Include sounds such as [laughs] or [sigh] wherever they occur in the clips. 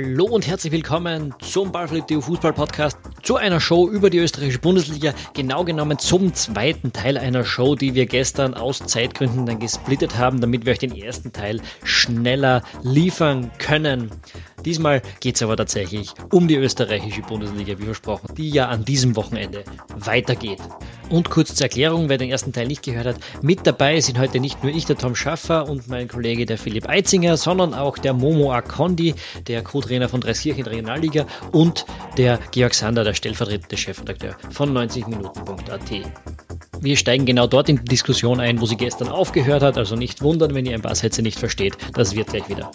Hallo und herzlich willkommen zum Ballflip.eu Fußball Podcast, zu einer Show über die österreichische Bundesliga, genau genommen zum zweiten Teil einer Show, die wir gestern aus Zeitgründen dann gesplittet haben, damit wir euch den ersten Teil schneller liefern können. Diesmal geht es aber tatsächlich um die österreichische Bundesliga, wie versprochen, die ja an diesem Wochenende weitergeht. Und kurz zur Erklärung, wer den ersten Teil nicht gehört hat, mit dabei sind heute nicht nur ich, der Tom Schaffer und mein Kollege der Philipp Eitzinger, sondern auch der Momo Akondi, der Co-Trainer von Dreiskirchen Regionalliga und der Georg Sander, der stellvertretende Chefredakteur von 90minuten.at. Wir steigen genau dort in die Diskussion ein, wo sie gestern aufgehört hat, also nicht wundern, wenn ihr ein paar Sätze nicht versteht, das wird gleich wieder.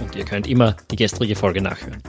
Und ihr könnt immer die gestrige Folge nachhören.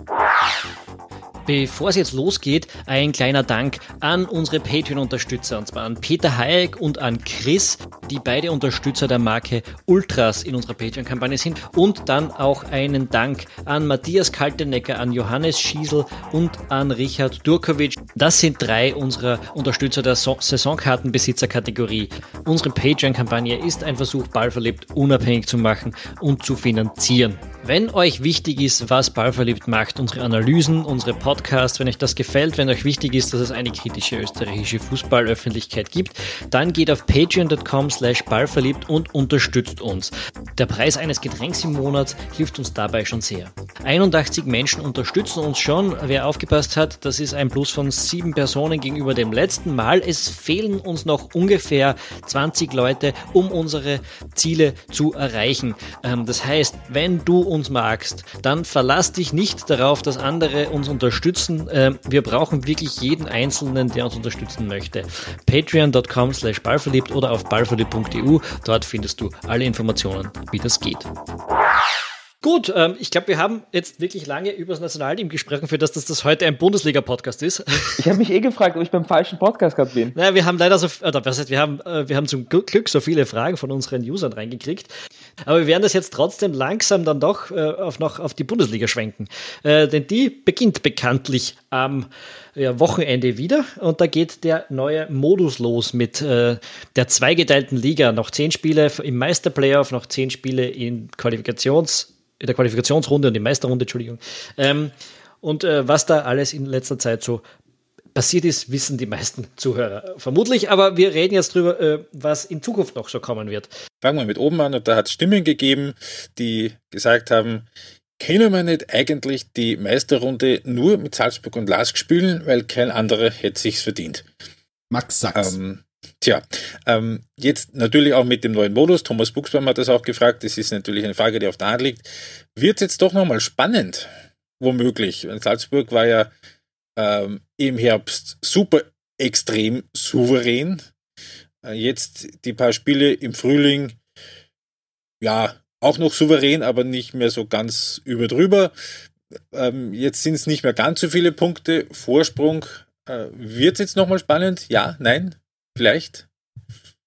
Bevor es jetzt losgeht, ein kleiner Dank an unsere Patreon-Unterstützer, und zwar an Peter Hayek und an Chris, die beide Unterstützer der Marke Ultras in unserer Patreon-Kampagne sind. Und dann auch einen Dank an Matthias Kaltenecker, an Johannes Schiesel und an Richard Durkovic. Das sind drei unserer Unterstützer der so Saisonkartenbesitzer-Kategorie. Unsere Patreon-Kampagne ist ein Versuch, Ballverliebt unabhängig zu machen und zu finanzieren. Wenn euch wichtig ist, was Ballverliebt macht, unsere Analysen, unsere Podcasts, wenn euch das gefällt, wenn euch wichtig ist, dass es eine kritische österreichische Fußballöffentlichkeit gibt, dann geht auf patreon.com slash ballverliebt und unterstützt uns. Der Preis eines Getränks im Monat hilft uns dabei schon sehr. 81 Menschen unterstützen uns schon. Wer aufgepasst hat, das ist ein Plus von sieben Personen gegenüber dem letzten Mal. Es fehlen uns noch ungefähr 20 Leute, um unsere Ziele zu erreichen. Ähm, das heißt, wenn du uns magst, dann verlass dich nicht darauf, dass andere uns unterstützen. Ähm, wir brauchen wirklich jeden Einzelnen, der uns unterstützen möchte. Patreon.com slash ballverliebt oder auf ballverliebt.eu. Dort findest du alle Informationen, wie das geht. Gut, ähm, ich glaube, wir haben jetzt wirklich lange über das Nationalteam gesprochen, für das dass das heute ein Bundesliga-Podcast ist. Ich habe mich eh gefragt, ob ich beim falschen Podcast gerade bin. Naja, wir haben leider so, oder was heißt, wir haben, äh, wir haben zum Glück so viele Fragen von unseren Usern reingekriegt. Aber wir werden das jetzt trotzdem langsam dann doch äh, auf, noch auf die Bundesliga schwenken. Äh, denn die beginnt bekanntlich am ja, Wochenende wieder und da geht der neue Modus los mit äh, der zweigeteilten Liga. Noch zehn Spiele im Meisterplayoff, noch zehn Spiele in Qualifikations- in der Qualifikationsrunde und die Meisterrunde, Entschuldigung. Ähm, und äh, was da alles in letzter Zeit so passiert ist, wissen die meisten Zuhörer vermutlich. Aber wir reden jetzt drüber, äh, was in Zukunft noch so kommen wird. Fangen wir mit oben an und da hat es Stimmen gegeben, die gesagt haben, können wir nicht eigentlich die Meisterrunde nur mit Salzburg und Lask spielen, weil kein anderer hätte sich's verdient. Max Sachs. Ähm, Tja, ähm, jetzt natürlich auch mit dem neuen Modus, Thomas Buchsbaum hat das auch gefragt, das ist natürlich eine Frage, die auf der Hand liegt. Wird es jetzt doch nochmal spannend, womöglich? Salzburg war ja ähm, im Herbst super extrem souverän. Äh, jetzt die paar Spiele im Frühling, ja, auch noch souverän, aber nicht mehr so ganz überdrüber. Ähm, jetzt sind es nicht mehr ganz so viele Punkte. Vorsprung. Äh, Wird es jetzt nochmal spannend? Ja, nein? Vielleicht?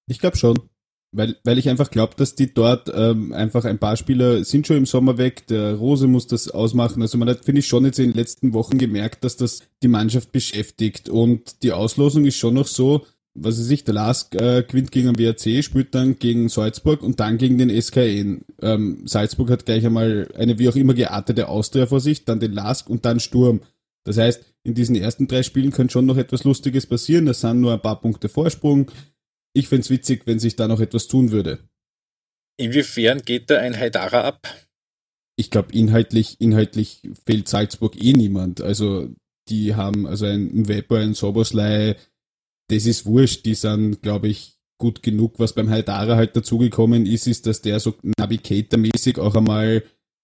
Ich glaube schon. Weil, weil ich einfach glaube, dass die dort ähm, einfach ein paar Spieler sind schon im Sommer weg. Der Rose muss das ausmachen. Also man hat, finde ich, schon jetzt in den letzten Wochen gemerkt, dass das die Mannschaft beschäftigt. Und die Auslosung ist schon noch so, was weiß ich, der Lask äh, gewinnt gegen den WRC, spielt dann gegen Salzburg und dann gegen den SKN. Ähm, Salzburg hat gleich einmal eine wie auch immer geartete Austria vor sich, dann den Lask und dann Sturm. Das heißt, in diesen ersten drei Spielen könnte schon noch etwas Lustiges passieren. Es sind nur ein paar Punkte Vorsprung. Ich fände es witzig, wenn sich da noch etwas tun würde. Inwiefern geht da ein Haidara ab? Ich glaube, inhaltlich, inhaltlich fehlt Salzburg eh niemand. Also, die haben, also ein Weber, ein Soboslei, das ist wurscht. Die sind, glaube ich, gut genug. Was beim Haidara halt dazugekommen ist, ist, dass der so Navigator-mäßig auch einmal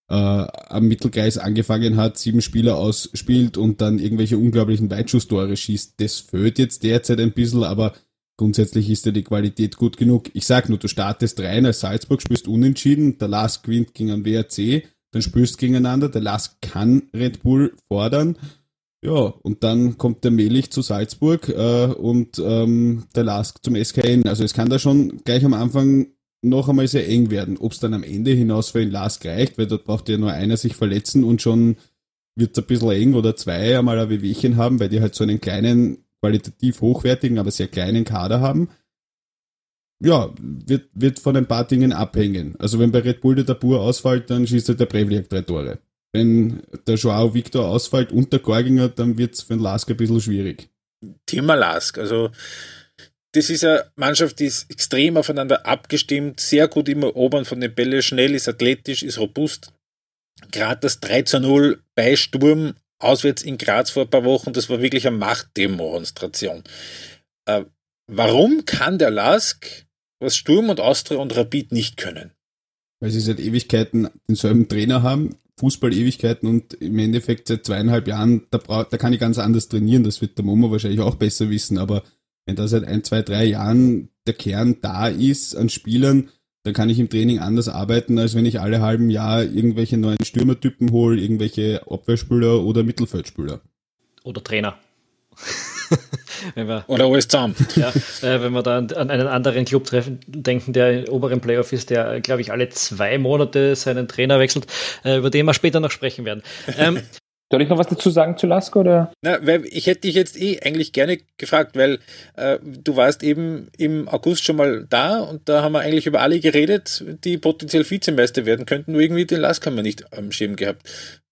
äh, am Mittelkreis angefangen hat, sieben Spieler ausspielt und dann irgendwelche unglaublichen Weitschusstore schießt. Das fehlt jetzt derzeit ein bisschen, aber grundsätzlich ist ja die Qualität gut genug. Ich sag nur, du startest rein als Salzburg, spielst unentschieden, der Last gewinnt gegen einen WRC, dann spielst gegeneinander, der Last kann Red Bull fordern. Ja, und dann kommt der Melich zu Salzburg äh, und ähm, der Lask zum SKN. Also es kann da schon gleich am Anfang noch einmal sehr eng werden. Ob es dann am Ende hinaus für den Lask reicht, weil dort braucht ja nur einer sich verletzen und schon wird es ein bisschen eng oder zwei einmal ein Wehwehchen haben, weil die halt so einen kleinen, qualitativ hochwertigen, aber sehr kleinen Kader haben. Ja, wird, wird von ein paar Dingen abhängen. Also wenn bei Red Bull der Tabur ausfällt, dann schießt halt der Brevliak drei Tore. wenn der Joao Victor ausfällt und der Gorginger, dann wird es für den Lask ein bisschen schwierig. Thema Lask, also das ist eine Mannschaft, die ist extrem aufeinander abgestimmt, sehr gut im Erobern von den Bällen, schnell, ist athletisch, ist robust. Gerade das 3 zu 0 bei Sturm auswärts in Graz vor ein paar Wochen, das war wirklich eine Machtdemonstration. Äh, warum kann der Lask, was Sturm und Austria und Rapid nicht können? Weil sie seit Ewigkeiten denselben Trainer haben, Fußball-Ewigkeiten und im Endeffekt seit zweieinhalb Jahren, da, brauch, da kann ich ganz anders trainieren, das wird der Momo wahrscheinlich auch besser wissen, aber wenn da seit ein, zwei, drei Jahren der Kern da ist an Spielern, dann kann ich im Training anders arbeiten, als wenn ich alle halben Jahr irgendwelche neuen Stürmertypen hole, irgendwelche Abwehrspieler oder Mittelfeldspieler. Oder Trainer. [laughs] wir, Oder alles zusammen. [laughs] Ja, äh, wenn wir da an, an, einen anderen Club treffen, denken, der im oberen Playoff ist, der, glaube ich, alle zwei Monate seinen Trainer wechselt, äh, über den wir später noch sprechen werden. Ähm, Soll ich noch was dazu sagen zu Lasko? Oder? Na, weil ich hätte dich jetzt eh eigentlich gerne gefragt, weil äh, du warst eben im August schon mal da und da haben wir eigentlich über alle geredet, die potenziell Vizemeister werden könnten, nur irgendwie den Lask haben wir nicht am Schirm gehabt.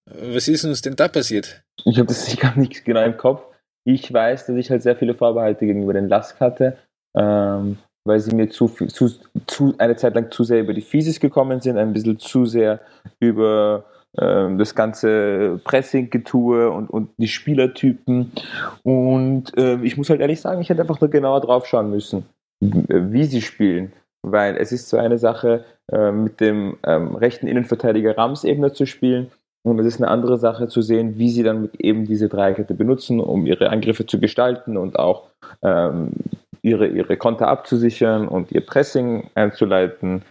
Was ist uns denn da passiert? Ich habe das [laughs] gar nicht genau im Kopf. Ich weiß, dass ich halt sehr viele Vorbehalte gegenüber den Lask hatte, ähm, weil sie mir zu, zu, zu, eine Zeit lang zu sehr über die Physis gekommen sind, ein bisschen zu sehr über das ganze Pressing-Getue und, und die Spielertypen. Und äh, ich muss halt ehrlich sagen, ich hätte einfach nur genauer drauf schauen müssen, wie sie spielen. Weil es ist so eine Sache, äh, mit dem ähm, rechten Innenverteidiger Rams-Ebene zu spielen. Und es ist eine andere Sache zu sehen, wie sie dann eben diese Dreikette benutzen, um ihre Angriffe zu gestalten und auch ähm, ihre, ihre Konter abzusichern und ihr Pressing einzuleiten.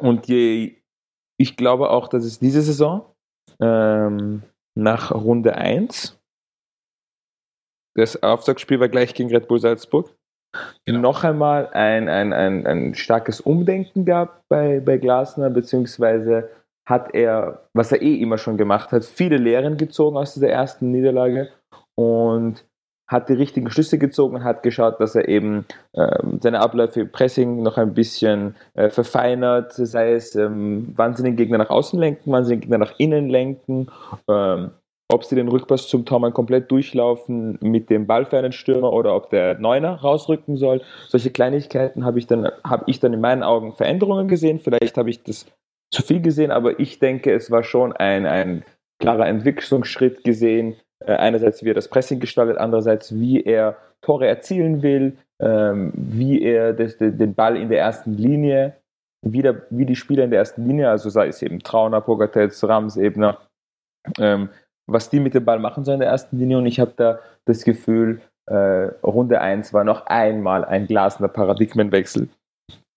Und je ich glaube auch, dass es diese Saison ähm, nach Runde 1, das Auftaktspiel war gleich gegen Red Bull Salzburg, genau. noch einmal ein, ein, ein, ein starkes Umdenken gab bei, bei Glasner, beziehungsweise hat er, was er eh immer schon gemacht hat, viele Lehren gezogen aus dieser ersten Niederlage und hat die richtigen Schlüsse gezogen, hat geschaut, dass er eben ähm, seine Abläufe im Pressing noch ein bisschen äh, verfeinert, sei es, ähm, wann sie den Gegner nach außen lenken, wann sie den Gegner nach innen lenken, ähm, ob sie den Rückpass zum Tormann komplett durchlaufen mit dem Ball für einen Stürmer oder ob der Neuner rausrücken soll. Solche Kleinigkeiten habe ich dann, habe ich dann in meinen Augen Veränderungen gesehen. Vielleicht habe ich das zu viel gesehen, aber ich denke, es war schon ein, ein klarer Entwicklungsschritt gesehen, einerseits, wie er das Pressing gestaltet, andererseits, wie er Tore erzielen will, ähm, wie er das, den Ball in der ersten Linie, wie, der, wie die Spieler in der ersten Linie, also sei es eben Trauner, Pogatetz, Rams, Ebner, ähm, was die mit dem Ball machen sollen in der ersten Linie. Und ich habe da das Gefühl, äh, Runde 1 war noch einmal ein glasender Paradigmenwechsel.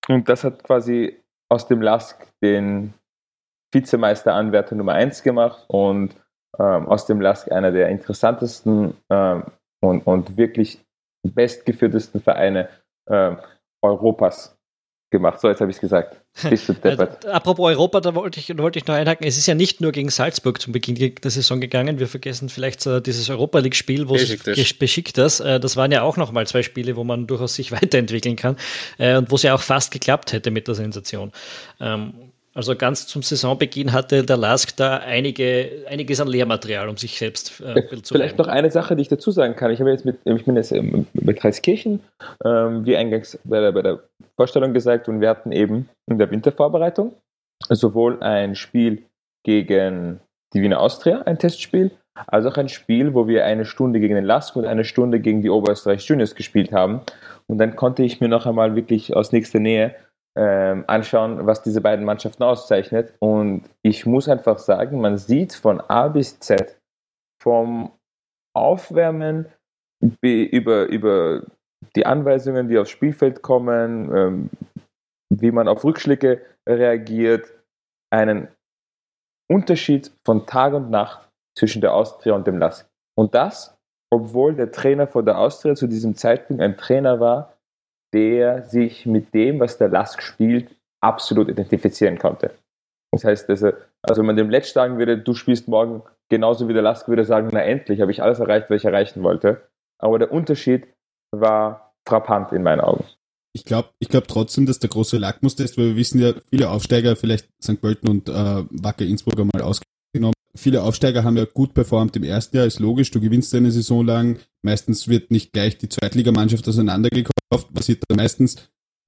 Und das hat quasi aus dem Lask den Vizemeister-Anwärter Nummer 1 gemacht und ähm, aus dem Lask einer der interessantesten ähm, und, und wirklich bestgeführtesten Vereine ähm, Europas gemacht. So, jetzt habe ich es gesagt. [laughs] Bist du deppert. Apropos Europa, da wollte ich, wollte ich noch einhaken. Es ist ja nicht nur gegen Salzburg zum Beginn der Saison gegangen. Wir vergessen vielleicht äh, dieses Europa League-Spiel, wo es beschickt das. Äh, das waren ja auch nochmal zwei Spiele, wo man durchaus sich [laughs] weiterentwickeln kann äh, und wo es ja auch fast geklappt hätte mit der Sensation. Ähm, also ganz zum Saisonbeginn hatte der Lask da einige, einiges an Lehrmaterial, um sich selbst äh, zu Vielleicht noch eine Sache, die ich dazu sagen kann. Ich habe jetzt mit, ich bin jetzt mit Kreiskirchen, ähm, wie eingangs bei der, bei der Vorstellung gesagt, und wir hatten eben in der Wintervorbereitung sowohl ein Spiel gegen die Wiener Austria, ein Testspiel, als auch ein Spiel, wo wir eine Stunde gegen den Lask und eine Stunde gegen die Oberösterreich Juniors gespielt haben. Und dann konnte ich mir noch einmal wirklich aus nächster Nähe anschauen, was diese beiden Mannschaften auszeichnet. Und ich muss einfach sagen, man sieht von A bis Z, vom Aufwärmen über, über die Anweisungen, die aufs Spielfeld kommen, ähm, wie man auf Rückschläge reagiert, einen Unterschied von Tag und Nacht zwischen der Austria und dem Lask. Und das, obwohl der Trainer von der Austria zu diesem Zeitpunkt ein Trainer war, der sich mit dem, was der Lask spielt, absolut identifizieren konnte. Das heißt, also, also wenn man dem Letsch sagen würde, du spielst morgen genauso wie der Lask, würde sagen, na endlich, habe ich alles erreicht, was ich erreichen wollte. Aber der Unterschied war frappant in meinen Augen. Ich glaube ich glaub trotzdem, dass der große Lackmustest, weil wir wissen ja, viele Aufsteiger, vielleicht St. Pölten und äh, Wacker Innsbruck einmal genommen, viele Aufsteiger haben ja gut performt im ersten Jahr, ist logisch, du gewinnst eine Saison lang, meistens wird nicht gleich die Zweitligamannschaft auseinandergekauft, passiert da meistens,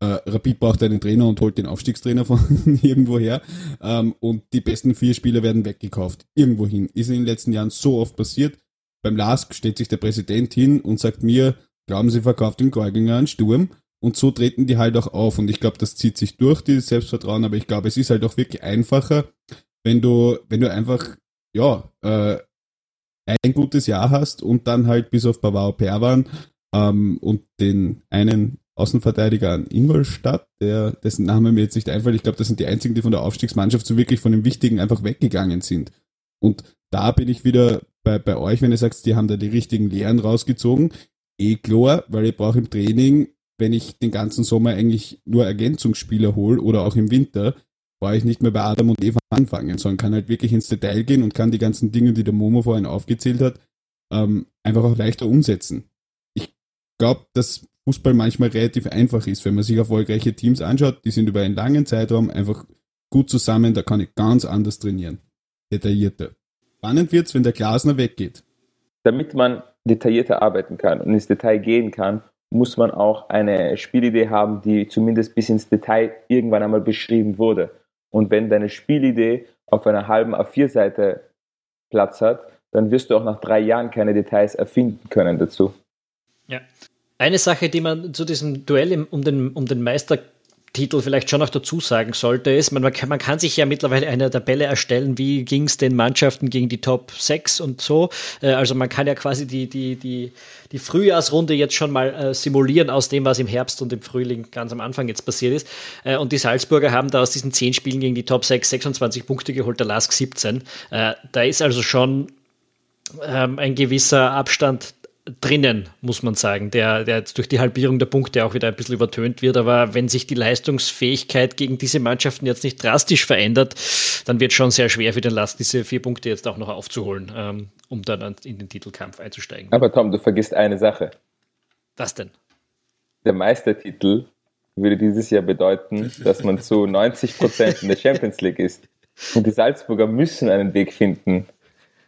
äh, Rapid braucht einen Trainer und holt den Aufstiegstrainer von [laughs] irgendwo her. Ähm, und die besten vier Spieler werden weggekauft. Irgendwohin. Ist in den letzten Jahren so oft passiert. Beim LASK steht sich der Präsident hin und sagt mir, glauben Sie, verkauft den Gorginger einen Sturm? Und so treten die halt auch auf. Und ich glaube, das zieht sich durch, dieses Selbstvertrauen. Aber ich glaube, es ist halt auch wirklich einfacher, wenn du, wenn du einfach, ja, äh, ein gutes Jahr hast und dann halt bis auf Bavaro Perwan ähm, und den einen Außenverteidiger an Ingolstadt, der, dessen Name mir jetzt nicht einfällt. Ich glaube, das sind die einzigen, die von der Aufstiegsmannschaft so wirklich von dem Wichtigen einfach weggegangen sind. Und da bin ich wieder bei, bei euch, wenn ihr sagt, die haben da die richtigen Lehren rausgezogen. Eh klar, weil ich brauche im Training, wenn ich den ganzen Sommer eigentlich nur Ergänzungsspieler hole oder auch im Winter, brauche ich nicht mehr bei Adam und Eva anfangen, sondern kann halt wirklich ins Detail gehen und kann die ganzen Dinge, die der Momo vorhin aufgezählt hat, ähm, einfach auch leichter umsetzen. Ich glaube, dass Fußball manchmal relativ einfach ist, wenn man sich erfolgreiche Teams anschaut, die sind über einen langen Zeitraum einfach gut zusammen, da kann ich ganz anders trainieren. Detaillierter. Spannend wird's, wenn der Glasner weggeht. Damit man detaillierter arbeiten kann und ins Detail gehen kann, muss man auch eine Spielidee haben, die zumindest bis ins Detail irgendwann einmal beschrieben wurde. Und wenn deine Spielidee auf einer halben A4-Seite Platz hat, dann wirst du auch nach drei Jahren keine Details erfinden können dazu. Ja, eine Sache, die man zu diesem Duell um den, um den Meistertitel vielleicht schon noch dazu sagen sollte, ist, man, man, kann, man kann sich ja mittlerweile eine Tabelle erstellen, wie ging es den Mannschaften gegen die Top 6 und so. Äh, also man kann ja quasi die, die, die, die Frühjahrsrunde jetzt schon mal äh, simulieren aus dem, was im Herbst und im Frühling ganz am Anfang jetzt passiert ist. Äh, und die Salzburger haben da aus diesen 10 Spielen gegen die Top 6 26 Punkte geholt, der Lask 17. da ist also schon ähm, ein gewisser Abstand drinnen, muss man sagen, der, der jetzt durch die Halbierung der Punkte auch wieder ein bisschen übertönt wird. Aber wenn sich die Leistungsfähigkeit gegen diese Mannschaften jetzt nicht drastisch verändert, dann wird es schon sehr schwer für den Last, diese vier Punkte jetzt auch noch aufzuholen, ähm, um dann in den Titelkampf einzusteigen. Aber Tom, du vergisst eine Sache. Was denn? Der Meistertitel würde dieses Jahr bedeuten, dass man zu 90 Prozent in der Champions League ist. Und die Salzburger müssen einen Weg finden,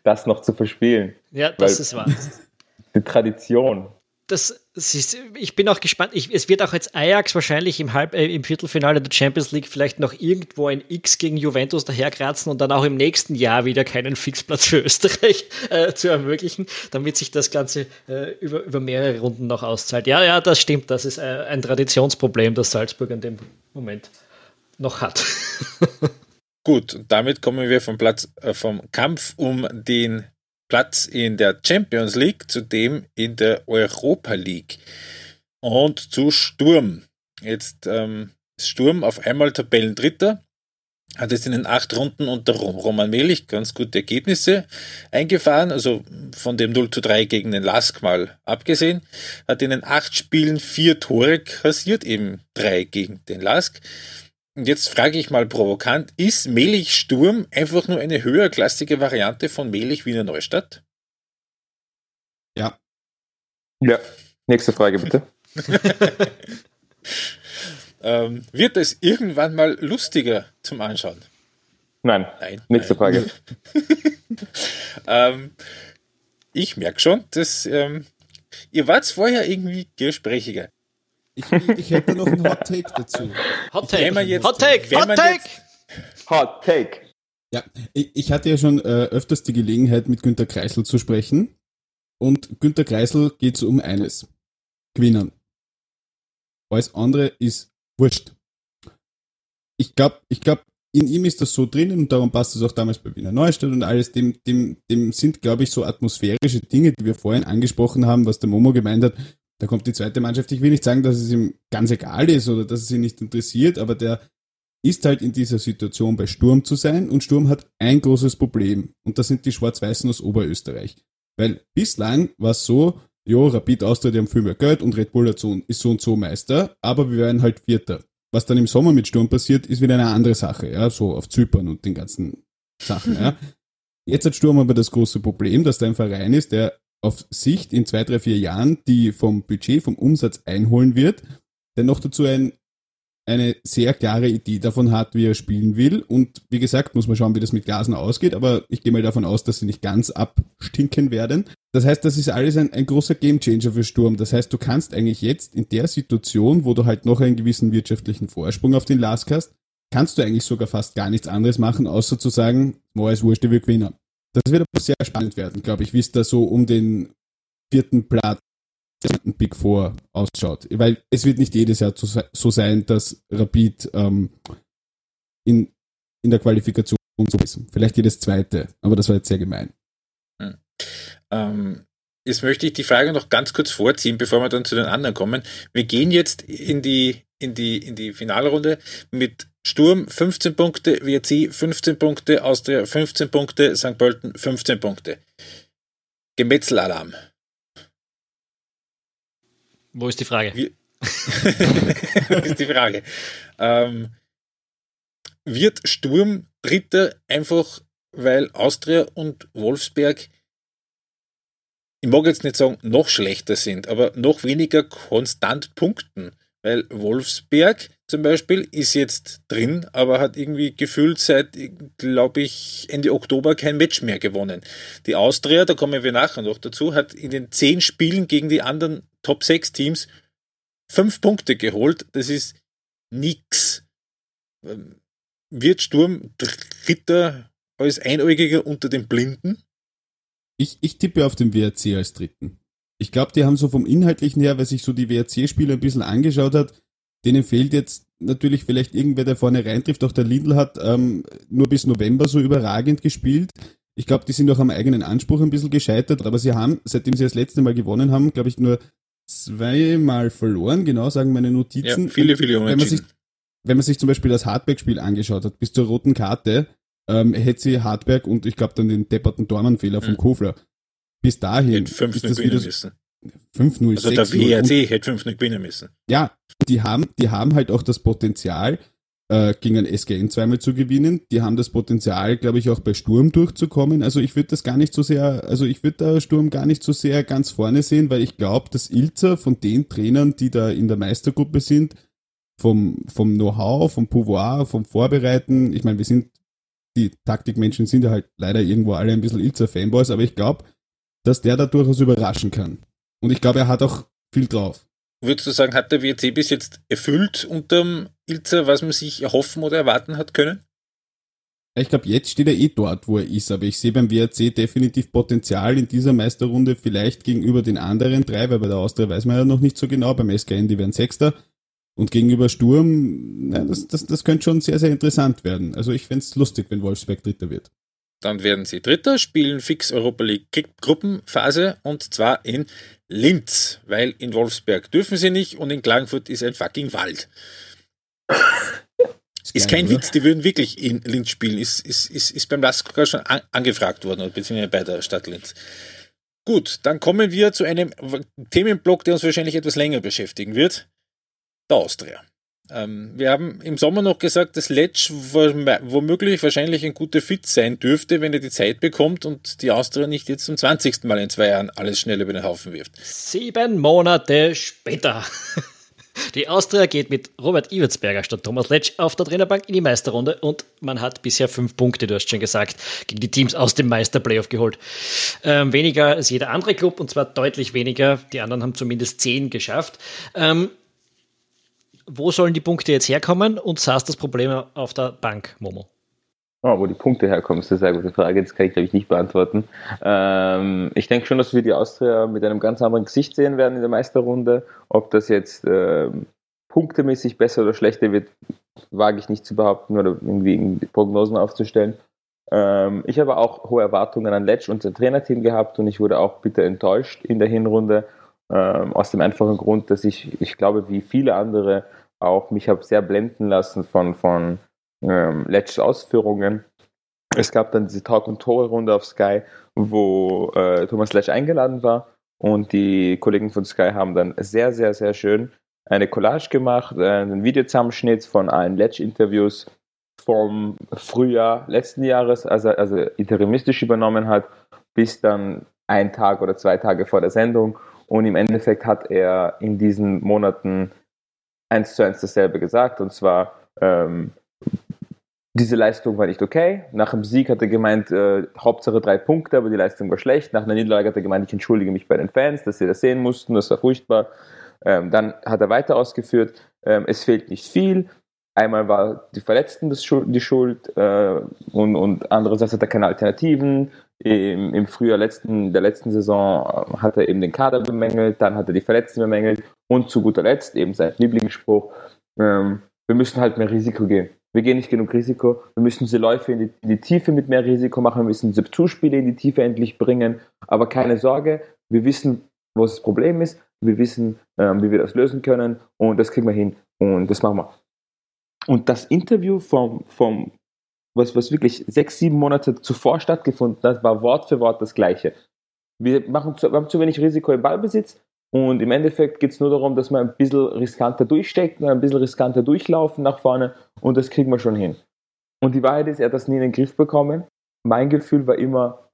das noch zu verspielen. Ja, das ist wahr eine Tradition. Das, ist, ich bin auch gespannt. Ich, es wird auch jetzt Ajax wahrscheinlich im, Halb, äh, im Viertelfinale der Champions League vielleicht noch irgendwo ein X gegen Juventus daherkratzen und dann auch im nächsten Jahr wieder keinen Fixplatz für Österreich [laughs] äh, zu ermöglichen, damit sich das Ganze äh, über, über mehrere Runden noch auszahlt. Ja, ja, das stimmt. Das ist äh, ein Traditionsproblem, das Salzburg in dem Moment noch hat. [laughs] Gut, damit kommen wir vom Platz, äh, vom Kampf um den Platz in der Champions League, zudem in der Europa League. Und zu Sturm. Jetzt ähm, Sturm auf einmal Tabellendritter, hat jetzt in den acht Runden unter Roman Melich ganz gute Ergebnisse eingefahren, also von dem 0 zu 3 gegen den Lask mal abgesehen, hat in den acht Spielen vier Tore kassiert, eben drei gegen den Lask. Und jetzt frage ich mal provokant, ist Melich Sturm einfach nur eine höherklassige Variante von Melich Wiener Neustadt? Ja. Ja. Nächste Frage bitte. [laughs] ähm, wird es irgendwann mal lustiger zum Anschauen? Nein. Nein. Nächste nein. Frage. [laughs] ähm, ich merke schon, dass ähm, ihr wart vorher irgendwie gesprächiger. Ich, ich hätte noch einen Hot Take dazu. Hot Take, jetzt, Hot Take, Hot Take! Hot Take! Ja, ich, ich hatte ja schon äh, öfters die Gelegenheit, mit Günter Kreisel zu sprechen. Und Günter Kreisel geht es um eines. Gewinnen. Alles andere ist wurscht. Ich glaube, ich glaube, in ihm ist das so drinnen und darum passt es auch damals bei Wiener Neustadt und alles. Dem, dem, dem sind, glaube ich, so atmosphärische Dinge, die wir vorhin angesprochen haben, was der Momo gemeint hat, da kommt die zweite Mannschaft. Ich will nicht sagen, dass es ihm ganz egal ist oder dass es ihn nicht interessiert, aber der ist halt in dieser Situation bei Sturm zu sein und Sturm hat ein großes Problem und das sind die Schwarz-Weißen aus Oberösterreich. Weil bislang war es so, jo, Rapid Austria, die haben viel mehr Geld und Red Bull ist so und so Meister, aber wir werden halt Vierter. Was dann im Sommer mit Sturm passiert, ist wieder eine andere Sache, ja, so auf Zypern und den ganzen Sachen, ja. [laughs] Jetzt hat Sturm aber das große Problem, dass da ein Verein ist, der auf Sicht in zwei, drei, vier Jahren, die vom Budget, vom Umsatz einholen wird, der noch dazu ein eine sehr klare Idee davon hat, wie er spielen will. Und wie gesagt, muss man schauen, wie das mit Gasen ausgeht, aber ich gehe mal davon aus, dass sie nicht ganz abstinken werden. Das heißt, das ist alles ein, ein großer Gamechanger für Sturm. Das heißt, du kannst eigentlich jetzt in der Situation, wo du halt noch einen gewissen wirtschaftlichen Vorsprung auf den Lask hast, kannst du eigentlich sogar fast gar nichts anderes machen, außer zu sagen, wo ist wurscht, wir gewinnen. Das wird aber sehr spannend werden, glaube ich, wie es da so um den vierten Platz Big Four ausschaut. Weil es wird nicht jedes Jahr so sein, dass Rapid ähm, in, in der Qualifikation so ist. Vielleicht jedes zweite, aber das war jetzt sehr gemein. Hm. Ähm, jetzt möchte ich die Frage noch ganz kurz vorziehen, bevor wir dann zu den anderen kommen. Wir gehen jetzt in die, in die, in die Finalrunde mit Sturm 15 Punkte, WRC 15 Punkte, Austria 15 Punkte, St. Pölten 15 Punkte. Gemetzelalarm. Wo ist die Frage? Wie, [laughs] ist die Frage. Ähm, wird Sturm Dritter einfach, weil Austria und Wolfsberg, ich mag jetzt nicht sagen, noch schlechter sind, aber noch weniger konstant punkten? Weil Wolfsberg zum Beispiel ist jetzt drin, aber hat irgendwie gefühlt seit, glaube ich, Ende Oktober kein Match mehr gewonnen. Die Austria, da kommen wir nachher noch dazu, hat in den zehn Spielen gegen die anderen Top 6 Teams fünf Punkte geholt. Das ist nix. Ähm, wird Sturm Dritter als Einäugiger unter den Blinden? Ich, ich tippe auf den WRC als Dritten. Ich glaube, die haben so vom Inhaltlichen her, wer sich so die WRC-Spiele ein bisschen angeschaut hat, denen fehlt jetzt natürlich vielleicht irgendwer, der vorne reintrifft. Auch der Lidl hat ähm, nur bis November so überragend gespielt. Ich glaube, die sind auch am eigenen Anspruch ein bisschen gescheitert, aber sie haben, seitdem sie das letzte Mal gewonnen haben, glaube ich, nur zweimal verloren, genau sagen meine Notizen. Ja, viele, viele wenn man sich, wenn man sich zum Beispiel das Hardback-Spiel angeschaut hat, bis zur roten Karte, ähm, hätte sie Hardback und ich glaube dann den depperten Dormanfehler vom mhm. Kofler. Bis dahin ist das wieder müssen. 5-0. Also der WRC hätte 5 nicht gewinnen müssen. Ja, die haben, die haben halt auch das Potenzial, äh, gegen ein SGN zweimal zu gewinnen. Die haben das Potenzial, glaube ich, auch bei Sturm durchzukommen. Also ich würde das gar nicht so sehr, also ich würde da Sturm gar nicht so sehr ganz vorne sehen, weil ich glaube, dass Ilzer von den Trainern, die da in der Meistergruppe sind, vom, vom Know-how, vom Pouvoir, vom Vorbereiten, ich meine, wir sind, die Taktikmenschen sind ja halt leider irgendwo alle ein bisschen Ilzer-Fanboys, aber ich glaube, dass der da durchaus überraschen kann. Und ich glaube, er hat auch viel drauf. Würdest du sagen, hat der WRC bis jetzt erfüllt unterm Ilzer, was man sich erhoffen oder erwarten hat können? Ich glaube, jetzt steht er eh dort, wo er ist, aber ich sehe beim WRC definitiv Potenzial in dieser Meisterrunde vielleicht gegenüber den anderen drei, weil bei der Austria weiß man ja noch nicht so genau, beim SKN, die werden Sechster. Und gegenüber Sturm, na, das, das, das könnte schon sehr, sehr interessant werden. Also ich fände es lustig, wenn Wolfsberg Dritter wird. Dann werden sie Dritter, spielen fix Europa League Gruppenphase und zwar in Linz, weil in Wolfsberg dürfen sie nicht und in Klagenfurt ist ein fucking Wald. Ist, ist kein Witz, die würden wirklich in Linz spielen. Ist, ist, ist, ist beim Lasker schon an, angefragt worden, beziehungsweise bei der Stadt Linz. Gut, dann kommen wir zu einem Themenblock, der uns wahrscheinlich etwas länger beschäftigen wird. Der Austria. Ähm, wir haben im Sommer noch gesagt, dass Letsch womöglich wahrscheinlich ein guter Fit sein dürfte, wenn er die Zeit bekommt und die Austria nicht jetzt zum 20. Mal in zwei Jahren alles schnell über den Haufen wirft. Sieben Monate später. [laughs] Die Austria geht mit Robert Iwertsberger statt Thomas Letsch auf der Trainerbank in die Meisterrunde und man hat bisher fünf Punkte, du hast schon gesagt, gegen die Teams aus dem Meisterplayoff geholt. Ähm, weniger als jeder andere Club und zwar deutlich weniger. Die anderen haben zumindest zehn geschafft. Ähm, wo sollen die Punkte jetzt herkommen und saß das Problem auf der Bank, Momo? Oh, wo die Punkte herkommen, ist eine sehr gute Frage. Das kann ich, glaube ich, nicht beantworten. Ähm, ich denke schon, dass wir die Austria mit einem ganz anderen Gesicht sehen werden in der Meisterrunde. Ob das jetzt ähm, punktemäßig besser oder schlechter wird, wage ich nicht zu behaupten oder irgendwie Prognosen aufzustellen. Ähm, ich habe auch hohe Erwartungen an Letsch und sein Trainerteam gehabt und ich wurde auch bitter enttäuscht in der Hinrunde. Ähm, aus dem einfachen Grund, dass ich, ich glaube, wie viele andere auch mich habe sehr blenden lassen von, von ähm, Let's Ausführungen. Es gab dann diese Talk- und Tore-Runde auf Sky, wo äh, Thomas Letsch eingeladen war und die Kollegen von Sky haben dann sehr, sehr, sehr schön eine Collage gemacht, äh, einen Videozusammenschnitt von allen Letsch-Interviews vom Frühjahr letzten Jahres, also, also interimistisch übernommen hat, bis dann ein Tag oder zwei Tage vor der Sendung. Und im Endeffekt hat er in diesen Monaten eins zu eins dasselbe gesagt und zwar, ähm, diese Leistung war nicht okay. Nach dem Sieg hat er gemeint, äh, Hauptsache drei Punkte, aber die Leistung war schlecht. Nach einer Niederlage hat er gemeint, ich entschuldige mich bei den Fans, dass sie das sehen mussten, das war furchtbar. Ähm, dann hat er weiter ausgeführt, ähm, es fehlt nicht viel. Einmal war die Verletzten das Schuld, die Schuld äh, und, und andererseits hat er keine Alternativen. Im, Im Frühjahr letzten, der letzten Saison äh, hat er eben den Kader bemängelt, dann hat er die Verletzten bemängelt und zu guter Letzt eben sein Lieblingsspruch, ähm, wir müssen halt mehr Risiko gehen. Wir gehen nicht genug Risiko. Wir müssen diese Läufe in die, in die Tiefe mit mehr Risiko machen. Wir müssen diese Zuspiele in die Tiefe endlich bringen. Aber keine Sorge, wir wissen, wo das Problem ist. Wir wissen, ähm, wie wir das lösen können. Und das kriegen wir hin. Und das machen wir. Und das Interview vom, vom was, was wirklich sechs, sieben Monate zuvor stattgefunden hat, war Wort für Wort das gleiche. Wir, machen zu, wir haben zu wenig Risiko im Ballbesitz und im Endeffekt geht es nur darum, dass wir ein bisschen riskanter durchstecken, ein bisschen riskanter durchlaufen nach vorne und das kriegen wir schon hin. Und die Wahrheit ist, er hat das nie in den Griff bekommen. Mein Gefühl war immer,